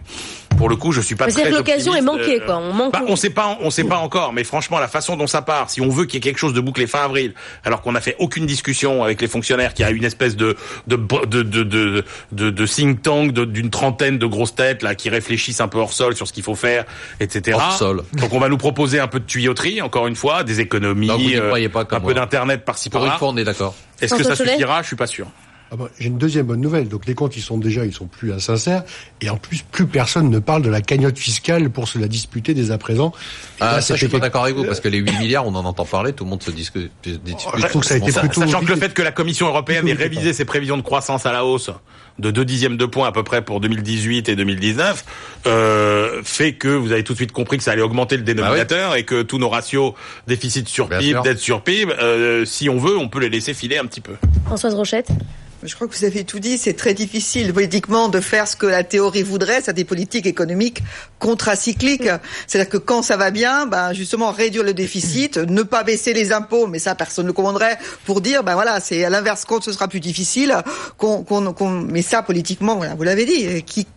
pour le coup, je suis pas très l'occasion est manquée, quoi. On manque. Bah, on sait pas, on sait pas encore. Mais franchement, la façon dont ça part, si on veut qu'il y ait quelque chose de bouclé fin avril, alors qu'on n'a fait aucune discussion avec les fonctionnaires, qu'il y a une espèce de de de de de, de, de think tank d'une trentaine de grosses têtes là qui réfléchissent un peu hors sol sur ce qu'il faut faire, etc. Hors sol. Donc on va nous proposer un peu de tuyauterie, encore une fois, des économies, euh, pas un peu d'internet par-ci par-là. Pour une fois, on est d'accord. Est-ce que ça suffira? Je suis pas sûr. Ah bah, j'ai une deuxième bonne nouvelle. Donc les comptes, ils sont déjà, ils sont plus insincères. Et en plus, plus personne ne parle de la cagnotte fiscale pour se la disputer dès à présent. ah, ça, je suis pas d'accord avec vous, parce que les 8 milliards, on en entend parler, tout le monde se je trouve que ça a été plutôt Sachant que le fait que la Commission européenne ait révisé ses prévisions de croissance à la hausse de 2 dixièmes de points à peu près pour 2018 et 2019, euh, fait que vous avez tout de suite compris que ça allait augmenter le dénominateur bah et que tous nos ratios déficit sur PIB, dette sur PIB, euh, si on veut, on peut les laisser filer un petit peu. Françoise Rochette je crois que vous avez tout dit. C'est très difficile politiquement de faire ce que la théorie voudrait, c'est des politiques économiques contracycliques. C'est-à-dire que quand ça va bien, ben justement réduire le déficit, ne pas baisser les impôts, mais ça personne ne commanderait pour dire ben voilà, c'est à l'inverse quand ce sera plus difficile. Qu'on, qu'on, mais ça politiquement, voilà, vous l'avez dit, qui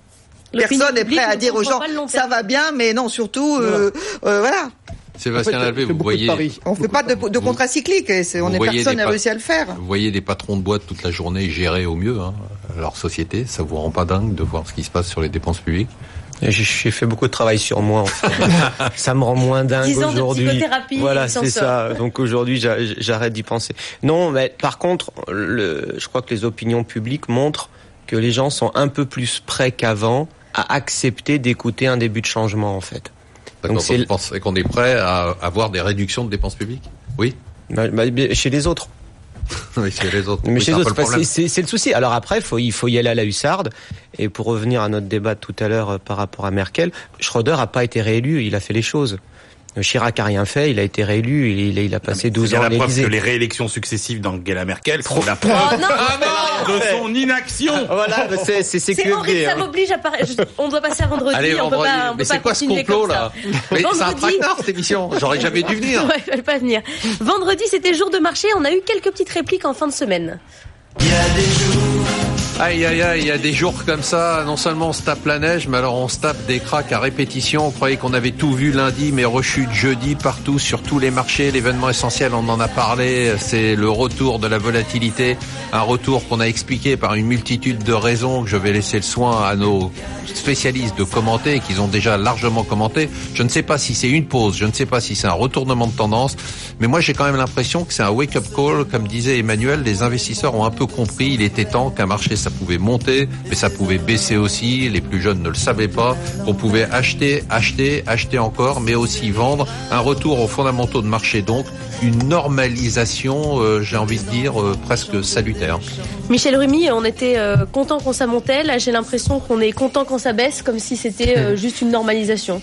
personne n'est prêt à dire aux gens ça va bien, mais non surtout euh, euh, voilà. Sébastien Lalvé, vous voyez. On fait pas de, de contracyclique. on est personne n'a réussi à le faire. Vous voyez des patrons de boîte toute la journée gérer au mieux hein, leur société. Ça vous rend pas dingue de voir ce qui se passe sur les dépenses publiques? J'ai fait beaucoup de travail sur moi. En fait. ça me rend moins dingue aujourd'hui. Voilà, c'est ça. Donc aujourd'hui, j'arrête d'y penser. Non, mais par contre, le, je crois que les opinions publiques montrent que les gens sont un peu plus prêts qu'avant à accepter d'écouter un début de changement, en fait. Donc c'est qu'on est prêt à avoir des réductions de dépenses publiques? Oui? Bah, bah, Chez les autres. oui, chez les autres. Mais chez les autres, c'est le souci. Alors après, faut, il faut y aller à la hussarde. Et pour revenir à notre débat tout à l'heure euh, par rapport à Merkel, Schröder n'a pas été réélu, il a fait les choses. Chirac a rien fait, il a été réélu, il, il a passé 12 ans à la preuve l'Élysée. que les réélections successives d'Angela Merkel sont la Oh preuve non, de son inaction. Voilà, c'est c'est C'est horrible, ça hein. m'oblige à parler. Je- On doit passer à vendredi. Allez, on peut pas, on Mais c'est quoi ce complot là. Mais c'est un Vendredi- traquenard cette émission. J'aurais jamais dû venir. Ouais, fallait pas venir. Vendredi, c'était jour de marché. On a eu quelques petites répliques en fin de semaine. Aïe aïe aïe, il y a des jours comme ça, non seulement on se tape la neige, mais alors on se tape des cracks à répétition. On croyait qu'on avait tout vu lundi, mais rechute jeudi partout, sur tous les marchés. L'événement essentiel, on en a parlé, c'est le retour de la volatilité. Un retour qu'on a expliqué par une multitude de raisons que je vais laisser le soin à nos spécialistes de commenter qu'ils ont déjà largement commenté. Je ne sais pas si c'est une pause, je ne sais pas si c'est un retournement de tendance, mais moi j'ai quand même l'impression que c'est un wake-up call. Comme disait Emmanuel, les investisseurs ont un peu compris, il était temps qu'un marché ça pouvait monter, mais ça pouvait baisser aussi. Les plus jeunes ne le savaient pas. On pouvait acheter, acheter, acheter encore, mais aussi vendre. Un retour aux fondamentaux de marché donc, une normalisation, euh, j'ai envie de dire, euh, presque salutaire. Michel Rumi, on était euh, content quand ça montait. Là, j'ai l'impression qu'on est content quand ça baisse, comme si c'était euh, juste une normalisation.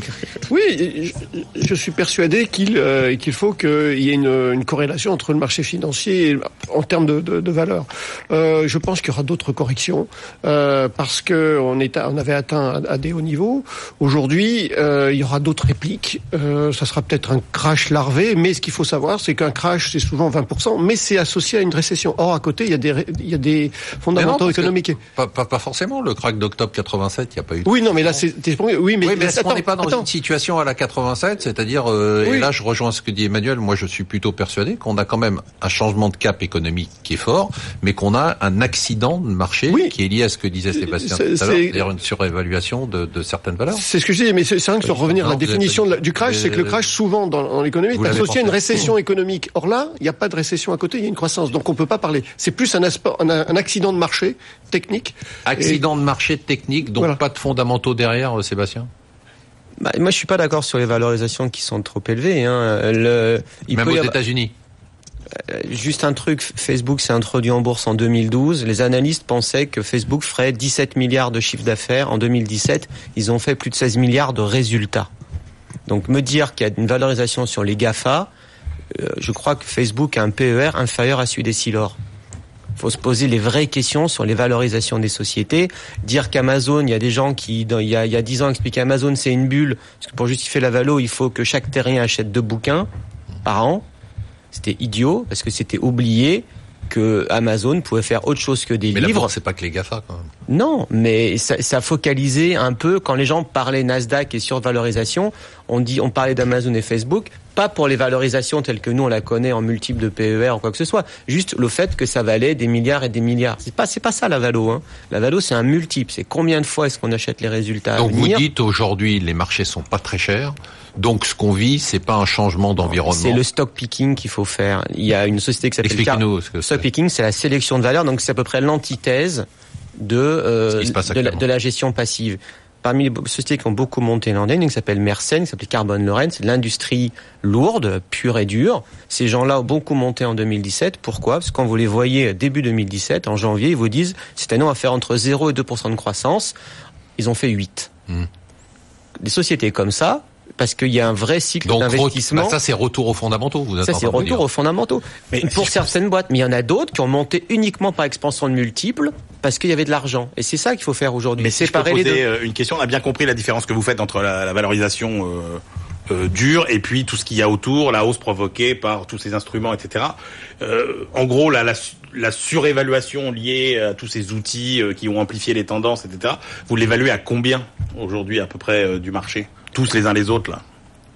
Oui, je, je suis persuadé qu'il euh, qu'il faut qu'il y ait une, une corrélation entre le marché financier et, en termes de, de, de valeur. Euh, je pense qu'il y aura d'autres corrections euh, parce que on, est on avait atteint à, à des hauts niveaux. Aujourd'hui, euh, il y aura d'autres répliques. Euh, ça sera peut-être un crash larvé, mais ce qu'il faut savoir, c'est qu'un crash, c'est souvent 20%, mais c'est associé à une récession. Or, à côté, il y a des, il y a des non, fondamentaux économiques. Pas, pas, pas forcément. Le crack d'octobre 87, il n'y a pas eu. de- Oui, non, mais là, c'est oui, mais, oui, mais est-ce qu'on n'est pas dans attends. une situation à la 87, c'est-à-dire, euh, Oui. et là je rejoins ce que dit Emmanuel, moi je suis plutôt persuadé qu'on a quand même un changement de cap économique qui est fort, mais qu'on a un accident de marché Oui. qui est lié à ce que disait Sébastien C'est- tout à l'heure, c'est- c'est-à-dire une surévaluation de, de certaines valeurs. C'est ce que je dis, mais c'est vrai que sur revenir à la définition du crash, c'est que le crash, souvent dans, dans l'économie, est associé à une récession économique. Or là, il n'y a pas de récession à côté, il y a une croissance. Donc on peut pas parler. C'est plus un, aspe- un, un accident de marché technique. Accident de marché technique, donc Voilà. pas de fondamentaux derrière, euh, Sébastien? Bah, moi, je suis pas d'accord sur les valorisations qui sont trop élevées. Hein. Le, il Même peut aux avoir- États-Unis. Euh, Juste un truc, Facebook s'est introduit en bourse en 2012. Les analystes pensaient que Facebook ferait 17 milliards de chiffre d'affaires. En 2017, ils ont fait plus de 16 milliards de résultats. Donc me dire qu'il y a une valorisation sur les GAFA, euh, je crois que Facebook a un PER inférieur à celui des Silor. Faut se poser les vraies questions sur les valorisations des sociétés. Dire qu'Amazon, il y a des gens qui, dans- il y a, 10 ans, expliquaient Amazon c'est une bulle, parce que pour justifier la valo, il faut que chaque terrien achète deux bouquins par an. C'était idiot, parce que c'était oublié que Amazon pouvait faire autre chose que des Mais livres. c'est pas que les GAFA quand même. Non, mais ça, ça focalisait un peu quand les gens parlaient Nasdaq et survalorisation. On dit, on parlait d'Amazon et Facebook, pas pour les valorisations telles que nous on la connaît en multiples de PER ou quoi que ce soit. Juste le fait que ça valait des milliards et des milliards. C'est pas, c'est pas ça la valo. Hein. La valo, c'est un multiple. C'est combien de fois est-ce qu'on achète les résultats à Donc vous dites aujourd'hui les marchés sont pas très chers, donc ce qu'on vit c'est pas un changement d'environnement. C'est le stock picking qu'il faut faire. Il y a une société qui s'appelle Car- ce que Stock picking, c'est la sélection de valeurs, donc c'est à peu près l'antithèse de, euh, de, la, actuellement. de la gestion passive. Parmi les sociétés qui ont beaucoup monté l'an dernier, une qui s'appelle Mersenne, qui s'appelle Carbone Lorraine, c'est l'industrie lourde, pure et dure. Ces gens-là ont beaucoup monté en 2017. Pourquoi? Parce que quand vous les voyez début 2017, en janvier, ils vous disent cette année on va faire entre 0 et 2% de croissance. Ils ont fait 8. Hmm. Des sociétés comme ça, parce qu'il y a un vrai cycle d'investissement. bah, ça c'est retour aux fondamentaux. Vous Ça, c'est retour dire. aux fondamentaux. Mais pour si je certaines boîtes. Mais il y en a d'autres qui ont monté uniquement par expansion de multiples parce qu'il y avait de l'argent. Et c'est ça qu'il faut faire aujourd'hui. Mais si je peux Séparer les poser deux. euh, une question, on a bien compris la différence que vous faites entre la, la valorisation euh, euh, dure et puis tout ce qu'il y a autour, la hausse provoquée par tous ces instruments, etc. Euh, en gros, la, la, su- la surévaluation liée à tous ces outils euh, qui ont amplifié les tendances, etc. Vous l'évaluez à combien aujourd'hui à peu près euh, du marché? Tous les uns les autres là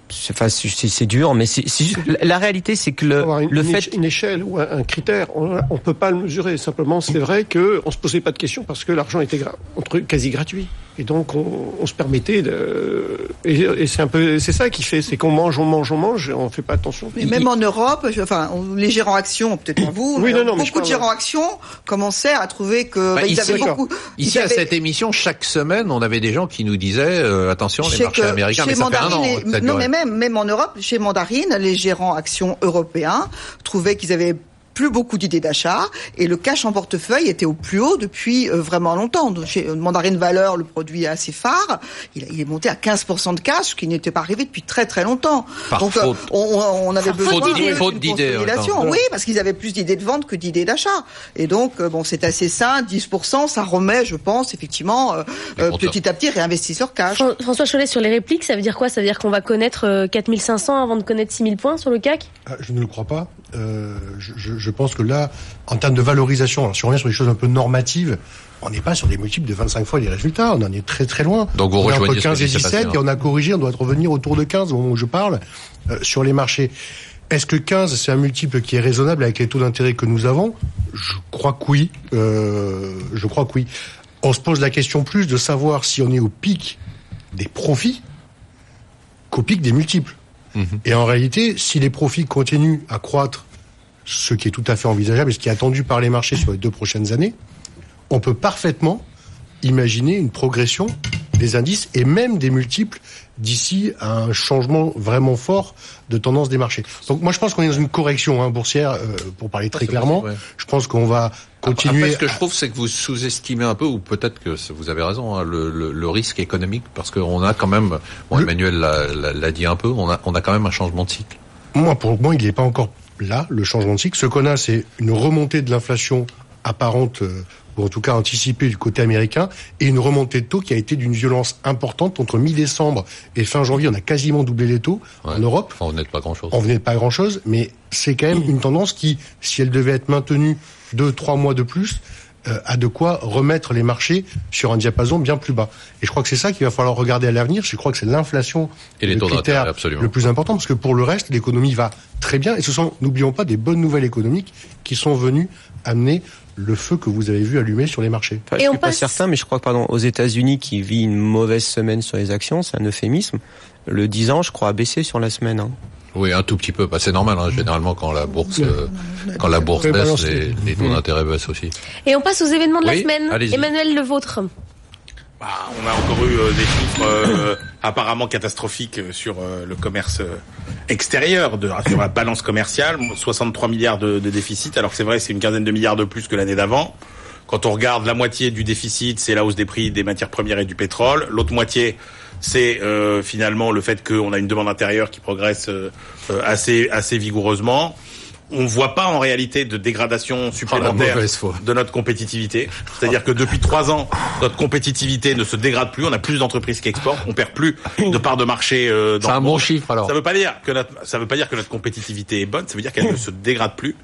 C'est enfin, c'est- dur, mais c'est c'est juste- la, la réalité, c'est que le, une, le fait une échelle ou un, un critère, on ne peut pas le mesurer. Simplement, c'est vrai que on se posait pas de questions parce que l'argent était gra- entre quasi gratuit. Et donc, on, on se permettait de. Et, et c'est un peu, c'est ça qui fait, c'est qu'on mange, on mange, on mange, et on fait pas attention. Mais même en Europe, je- enfin, on- les gérants actions, peut-être pas vous, Oui, mais non, non, mais je beaucoup de parle- gérants actions commençaient à trouver que Bah, bah, ils ici, avaient beaucoup. Ici ils à cette émission, chaque semaine, on avait des gens qui nous disaient euh, attention les marchés que américains, chez mais ça fait un an. Non, mais même, même en Europe, chez Mandarine, les gérants actions européens trouvaient qu'ils avaient plus beaucoup d'idées d'achat et le cash en portefeuille était au plus haut depuis euh, vraiment longtemps. Chez Mandarine Valeur, le produit assez phare, il, est monté à 15% de cash, ce qui n'était pas arrivé depuis très très longtemps. Donc euh, on, avait besoin d'idées. Oui, parce qu'ils avaient plus d'idées de vente que d'idées d'achat. Et donc euh, bon, c'est assez sain, 10%, ça remet, je pense, effectivement, petit à petit réinvestir sur cash. François Cholet, sur les répliques, ça veut dire quoi? Ça veut dire qu'on va connaître 4500 avant de connaître 6000 points sur le CAC ah, Je ne le crois pas. je, je pense que là, en termes de valorisation, si on revient sur des choses un peu normatives, on n'est pas sur des multiples de 25 fois les résultats, on en est très très loin. Donc vous entre 15 et 17 et on a corrigé, on doit revenir autour de 15 au moment où je parle euh, sur les marchés. Est-ce que 15 c'est un multiple qui est raisonnable avec les taux d'intérêt que nous avons? Je crois que oui. Euh, je crois que oui. On se pose la question plus de savoir si on est au pic des profits qu'au pic des multiples. Mhm. Et en réalité, si les profits continuent à croître ce qui est tout à fait envisageable et ce qui est attendu par les marchés sur les deux prochaines années, on peut parfaitement imaginer une progression des indices et même des multiples d'ici à un changement vraiment fort de tendance des marchés. Donc moi je pense qu'on est dans une correction hein, boursière, euh, pour parler très clairement. Je pense qu'on va continuer. Après, ce que je trouve, c'est que vous sous-estimez un peu, ou peut-être que vous avez raison, hein, le, le, risque économique, parce qu'on a quand même, bon, Emmanuel l'a dit un peu, on a, on a quand même un changement de cycle. Moi, pour moi, il n'est pas encore là, le changement de cycle. Ce qu'on a, c'est une remontée de l'inflation apparente, euh, ou en tout cas anticipée du côté américain, et une remontée de taux qui a été d'une violence importante. Entre mi-décembre et fin janvier, on a quasiment doublé les taux en Europe. on venait de pas grand-chose. On venait de pas grand-chose, mais c'est quand même une tendance qui, si elle devait être maintenue deux, trois mois de plus, euh, a de quoi remettre les marchés sur un diapason bien plus bas. Et je crois que c'est ça qu'il va falloir regarder à l'avenir. Je crois que c'est l'inflation le critère le plus important, parce que pour le reste, l'économie va très bien. Et ce sont, n'oublions pas, des bonnes nouvelles économiques qui sont venues amener le feu que vous avez vu allumer sur les marchés. je ne suis pas certain, mais je crois que pardon, aux États-Unis, qui vit une mauvaise semaine sur les actions, c'est un euphémisme. Le 10 ans, je crois, a baissé sur la semaine. Hein. Oui, un tout petit peu. Bah, c'est normal. Hein. Généralement, quand la bourse, euh, quand la bourse baisse, les, taux d'intérêt baissent aussi. Et on passe aux événements de la semaine. Emmanuel, le vôtre. Bah, on a encore eu euh, des chiffres euh, apparemment catastrophiques sur le commerce extérieur, de, sur la balance commerciale, 63 milliards de, de déficit, alors que c'est vrai, c'est une quinzaine de milliards de plus que l'année d'avant. Quand on regarde la moitié du déficit, c'est la hausse des prix des matières premières et du pétrole. L'autre moitié, c'est euh, finalement le fait qu'on a une demande intérieure qui progresse euh, euh, assez assez vigoureusement. On ne voit pas en réalité de dégradation supplémentaire de notre compétitivité. C'est-à-dire que depuis trois ans, notre compétitivité ne se dégrade plus. On a plus d'entreprises qui exportent. On perd plus de parts de marché. Euh, C'est un bon chiffre alors. Ça veut pas dire que notre, ça veut pas dire que notre compétitivité est bonne. Ça veut dire qu'elle ne se dégrade plus.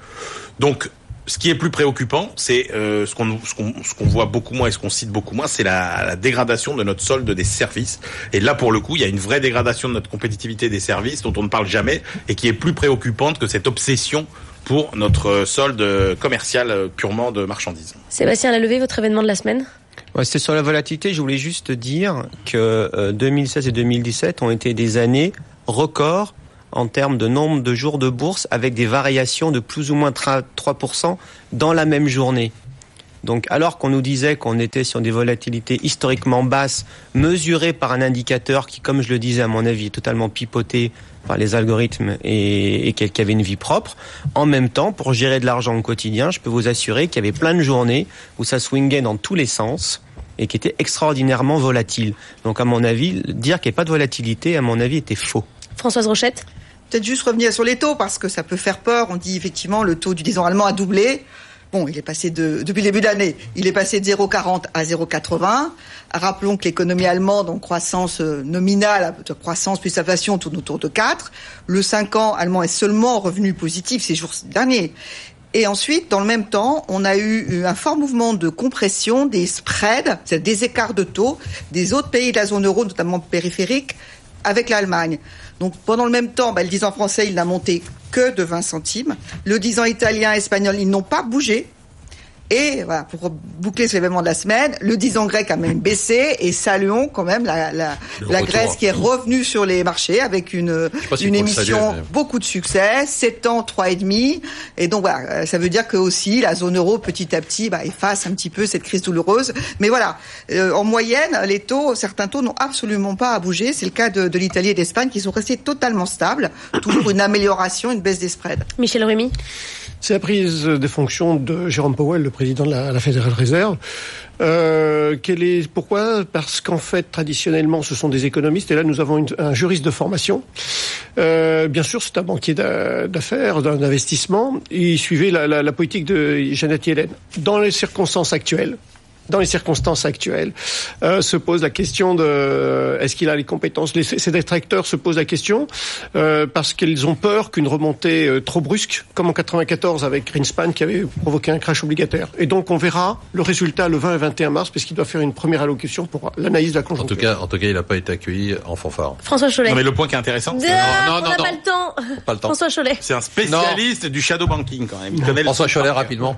Donc ce qui est plus préoccupant, c'est euh, ce qu'on ce qu'on ce qu'on voit beaucoup moins et ce qu'on cite beaucoup moins, c'est la, la, dégradation de notre solde des services. Et là, pour le coup, il y a une vraie dégradation de notre compétitivité des services dont on ne parle jamais et qui est plus préoccupante que cette obsession pour notre solde commercial purement de marchandises. Sébastien Lalevé, votre événement de la semaine? Ouais, C'était sur la volatilité. Je voulais juste dire que 2016 euh, et 2017 ont été des années records en termes de nombre de jours de bourse avec des variations de plus ou moins 3% dans la même journée. Donc alors qu'on nous disait qu'on était sur des volatilités historiquement basses, mesurées par un indicateur qui, comme je le disais à mon avis, est totalement pipoté par les algorithmes et, et qui avait une vie propre, en même temps, pour gérer de l'argent au quotidien, je peux vous assurer qu'il y avait plein de journées où ça swingait dans tous les sens et qui était extraordinairement volatile. Donc à mon avis, dire qu'il n'y ait pas de volatilité, à mon avis, était faux. Françoise Rochette? Peut-être juste revenir sur les taux parce que ça peut faire peur. On dit effectivement le taux du 10 ans allemand a doublé. Bon, il est passé de, depuis le début de l'année, il est passé de 0,40 à 0,80. Rappelons que l'économie allemande en croissance euh, nominale, croissance plus inflation tourne autour de 4. Le 5 ans allemand est seulement revenu positif ces jours derniers. Et ensuite, dans le même temps, on a eu un fort mouvement de compression des spreads, c'est-à-dire des écarts de taux des autres pays de la zone euro, notamment périphériques, avec l'Allemagne. Donc pendant le même temps, le 10 ans français, il n'a monté que de 20 centimes. Le 10 ans italien, espagnol, ils n'ont pas bougé. Et voilà, pour boucler cet événement de la semaine, le 10 ans grec a même baissé et saluons quand même la, la, la Grèce qui est revenue sur les marchés avec une, une émission beaucoup de succès, 7 ans, 3,5. Et donc voilà, euh, ça veut dire que aussi la zone euro petit à petit bah, efface un petit peu cette crise douloureuse. Mais voilà, euh, en moyenne, les taux, certains taux n'ont absolument pas à bouger. C'est le cas de, de l'Italie et d'Espagne qui sont restés totalement stables. Toujours une amélioration, une baisse des spreads. Michel Rémy C'est la prise des fonctions de Jérôme Powell, le président de la, la Fédérale Réserve. Euh, quel est, pourquoi? Parce qu'en fait, traditionnellement, ce sont des économistes, et là, nous avons un juriste de formation. Euh, bien sûr, c'est un banquier d'affaires, d'investissement. Il suivait la, la, politique de Janet Yellen. Dans les circonstances actuelles, dans les circonstances actuelles, euh, se pose la question de est-ce qu'il a les compétences? Les, ces détracteurs se posent la question euh, parce qu'ils ont peur qu'une remontée euh, trop brusque, comme en 94 avec Greenspan, qui avait provoqué un crash obligataire. Et donc on verra le résultat le 20 et 21 mars, parce qu'il doit faire une première allocution pour l'analyse de la conjoncture. En tout cas, en tout cas, il n'a pas été accueilli en fanfare. François Cholet. Non mais le point qui est intéressant, c'est Ah, non, on non, n'a non. pas le temps. Pas le temps. François Cholet. c'est un spécialiste du shadow banking quand même. Il François cœur. rapidement.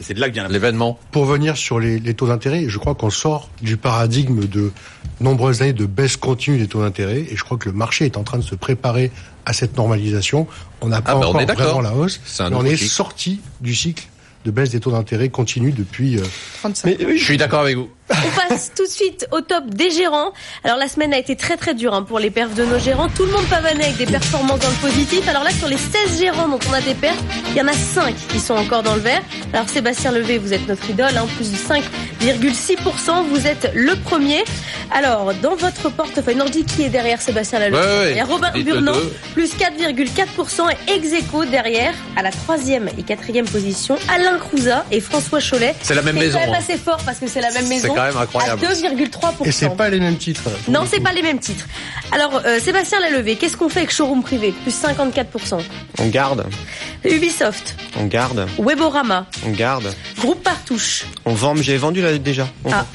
C'est de là que vient L'événement. Pour venir sur les, les taux d'intérêt, je crois qu'on sort du paradigme de nombreuses années de baisse continue des taux d'intérêt, et je crois que le marché est en train de se préparer à cette normalisation. On n'a pas Ah, bah, on encore est vraiment la hausse, mais on est sorti du cycle de baisse des taux d'intérêt continue depuis. euh, 35. Mais oui, Je suis d'accord avec vous. On passe tout de suite au top des gérants. Alors la semaine a été très très dure hein, pour les perfs de nos gérants. Tout le monde pavanait avec des performances dans le positif. Alors là, sur les 16 gérants dont on a des perfs, il y en a 5 qui sont encore dans le vert. Alors Sébastien Levé, vous êtes notre idole, hein, plus de 5,6%. Vous êtes le premier. Alors, dans votre portefeuille, non, je dis qui est derrière Sébastien Levé. Ouais. Il y a Robin Burnand, plus 4,4% et ex aequo derrière, à la troisième et quatrième position, Alain Crouza et François Cholet. C'est la même C'est maison. même hein. assez fort parce que c'est la même C'est maison. Quand même incroyable. À 2,3%. Et c'est pas les mêmes titres. Non, c'est pas les mêmes titres. Alors, euh, Sébastien Lalevé, qu'est-ce qu'on fait avec Showroom Privé? Plus 54%. On garde, Ubisoft, on garde, Weborama, on garde. Groupe Partouche, On vend, j'ai vendu là déjà. On, Ah.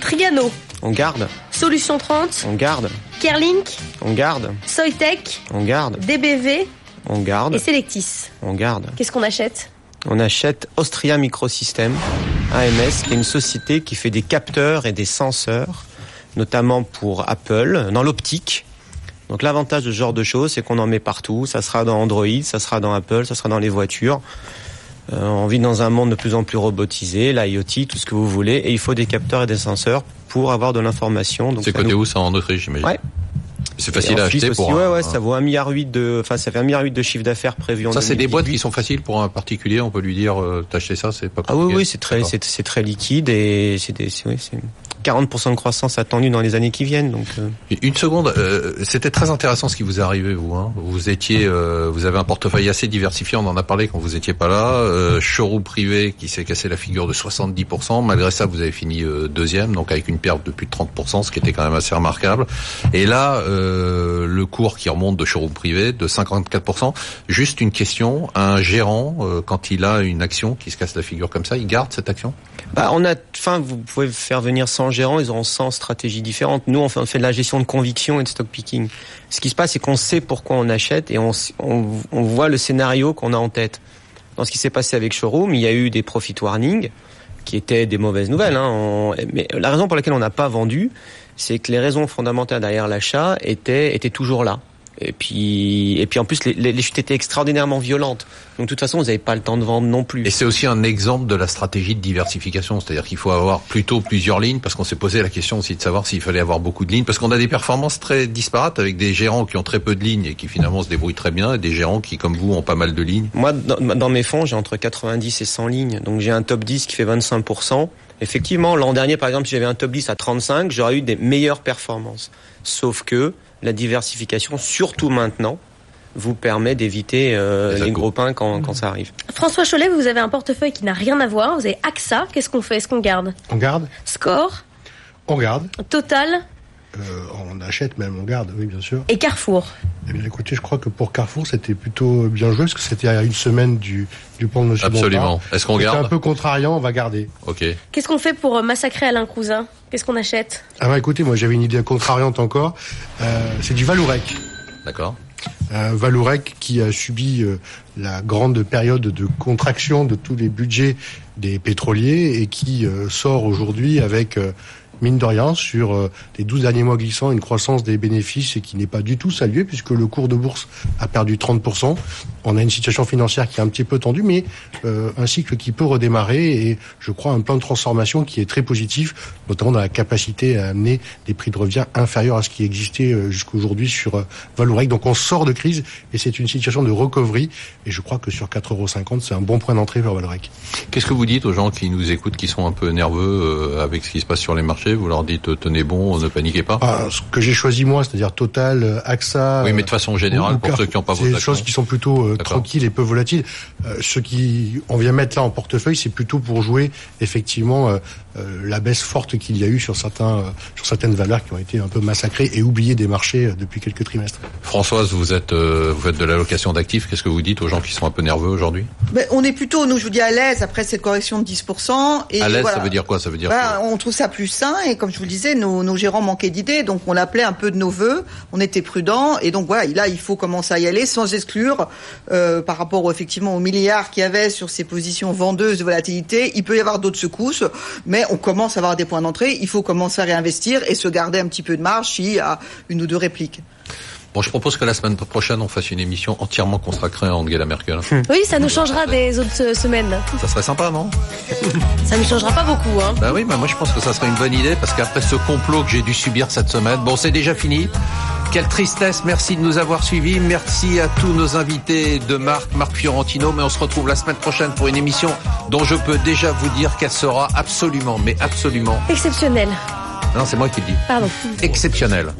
Trigano, on garde, Solution 30, on garde, Kerlink, on garde, Soitec, on garde, DBV on et garde, Selectis. on garde. Qu'est-ce qu'on achète? On achète Austria Microsystems, AMS, qui est une société qui fait des capteurs et des senseurs, notamment pour Apple, dans l'optique. Donc l'avantage de ce genre de choses, c'est qu'on en met partout. Ça sera dans Android, ça sera dans Apple, ça sera dans les voitures. Euh, on vit dans un monde de plus en plus robotisé, l'IoT, tout ce que vous voulez, et il faut des capteurs et des senseurs pour avoir de l'information. C'est côté nous- où ça en Autriche, j'imagine. Ouais. C'est facile à acheter aussi. pour. ouais, un- ouais, ça vaut un milliard huit de, enfin, ça fait un milliard huit de chiffre d'affaires prévu en Ça, c'est des boîtes 2018. qui sont faciles pour un particulier. On peut lui dire, euh, t'acheter ça, c'est pas Ah oui, compliqué. oui, c'est très, c'est, c'est très liquide et c'est des, c'est, oui, c'est 40% de croissance attendue dans les années qui viennent. Donc, euh, Une seconde, euh, c'était très intéressant ce qui vous est arrivé, vous. Hein. Vous étiez, euh, vous avez un portefeuille assez diversifié. On en a parlé quand vous étiez pas là. Showroom privé qui s'est cassé la figure de 70%. Malgré ça, vous avez fini deuxième, donc avec une perte de plus de 30%, ce qui était quand même assez remarquable. Et là, euh, le cours qui remonte de showroom privé de 54%. Juste une question un gérant, euh, quand il a une action qui se casse la figure comme ça, il garde cette action? Bah, enfin, vous pouvez faire venir 100 gérants, ils auront 100 stratégies différentes. Nous, on fait, de la gestion de conviction et de stock picking. Ce qui se passe, c'est qu'on sait pourquoi on achète et on, voit le scénario qu'on a en tête. Dans ce qui s'est passé avec Showroom, il y a eu des profit warnings qui étaient des mauvaises nouvelles. Hein. Mais la raison pour laquelle on n'a pas vendu, c'est que les raisons fondamentales derrière l'achat étaient, étaient toujours là. Et puis, et puis en plus, les, chutes étaient extraordinairement violentes. Donc de toute façon, vous n'avez pas le temps de vendre non plus. Et c'est aussi un exemple de la stratégie de diversification, c'est-à-dire qu'il faut avoir plutôt plusieurs lignes, parce qu'on s'est posé la question aussi de savoir s'il fallait avoir beaucoup de lignes, parce qu'on a des performances très disparates avec des gérants qui ont très peu de lignes et qui finalement se débrouillent très bien, et des gérants qui, comme vous, ont pas mal de lignes. Moi, dans, dans mes fonds, j'ai entre 90 et 100 lignes. Donc j'ai un top 10 qui fait 25%. Effectivement, l'an dernier, par exemple, si j'avais un top 10 à 35, j'aurais eu des meilleures performances. Sauf que la diversification, surtout maintenant, vous permet d'éviter euh, Les gros pains quand, quand ça arrive. François Cholet, vous avez un portefeuille qui n'a rien à voir. Vous avez AXA. Qu'est-ce qu'on fait? Est-ce qu'on garde? On garde, Score, on garde, Total? On achète même, on garde, oui bien sûr. et Carrefour. Eh bien, écoutez, je crois que pour Carrefour, c'était plutôt bien joué parce que c'était à une semaine du, du plan de Monsieur Absolument. Est-ce qu'on C'était un garde peu contrariant, on va garder. Ok. Qu'est-ce qu'on fait pour euh, massacrer Alain Cousin? Qu'est-ce qu'on achète? Ah bah écoutez, moi j'avais une idée contrariante encore. Euh, c'est du Valourec. D'accord. Euh, Valourec qui a subi euh, la grande période de contraction de tous les budgets des pétroliers et qui euh, sort aujourd'hui avec euh, mine de rien, sur euh, les 12 derniers mois glissants, une croissance des bénéfices qui n'est pas du tout saluée puisque le cours de bourse a perdu 30%. On a une situation financière qui est un petit peu tendue, mais euh, un cycle qui peut redémarrer et je crois un plan de transformation qui est très positif, notamment dans la capacité à amener des prix de revient inférieurs à ce qui existait euh, jusqu'aujourd'hui sur Valorec. Donc on sort de crise et c'est une situation de recovery et je crois que sur 4,50 euros, c'est un bon point d'entrée vers Valorec. Qu'est-ce que vous dites aux gens qui nous écoutent, qui sont un peu nerveux avec ce qui se passe sur les marchés? Vous leur dites tenez bon, ne paniquez pas ah, Ce que j'ai choisi moi, c'est-à-dire Total, AXA... Oui, mais de façon générale, pour ceux qui n'ont pas vos des choses qui sont plutôt euh, tranquilles et peu volatiles. Euh, ce qui on vient mettre là en portefeuille, c'est plutôt pour jouer effectivement euh, euh, la baisse forte qu'il y a eu sur certains sur certaines valeurs qui ont été un peu massacrées et oubliées des marchés depuis quelques trimestres. Françoise, vous êtes vous faites de l'allocation d'actifs. Qu'est-ce que vous dites aux gens qui sont un peu nerveux aujourd'hui? On est plutôt, nous je vous dis à l'aise après cette correction de 10%. Et à l'aise, ça veut dire quoi? Ça veut dire ben, On trouve ça plus sain et comme je vous le disais, nos, gérants manquaient d'idées, donc on appelait un peu de nos voeux. On était prudents et donc voilà, là il faut commencer à y aller sans exclure euh, par rapport effectivement aux milliards qu'il y avait sur ces positions vendeuses de volatilité. Il peut y avoir d'autres secousses, mais on commence à avoir des points d'entrée. Il faut commencer à réinvestir et se garder un petit peu de marge s'il y a une ou deux répliques. Bon, je propose que la semaine prochaine, on fasse une émission entièrement consacrée à Angela Merkel. Hmm. Oui, ça nous changera des autres euh, semaines. Ça serait sympa, non? Ça ne changera pas beaucoup. Hein. Bah oui, bah moi je pense que ça serait une bonne idée parce qu'après ce complot que j'ai dû subir cette semaine, bon, c'est déjà fini. Quelle tristesse, merci de nous avoir suivis. Merci à tous nos invités de Marc, Marc Fiorentino. Mais on se retrouve la semaine prochaine pour une émission dont je peux déjà vous dire qu'elle sera absolument, mais absolument... Exceptionnelle. Non, c'est moi qui le dis. Pardon. Exceptionnelle.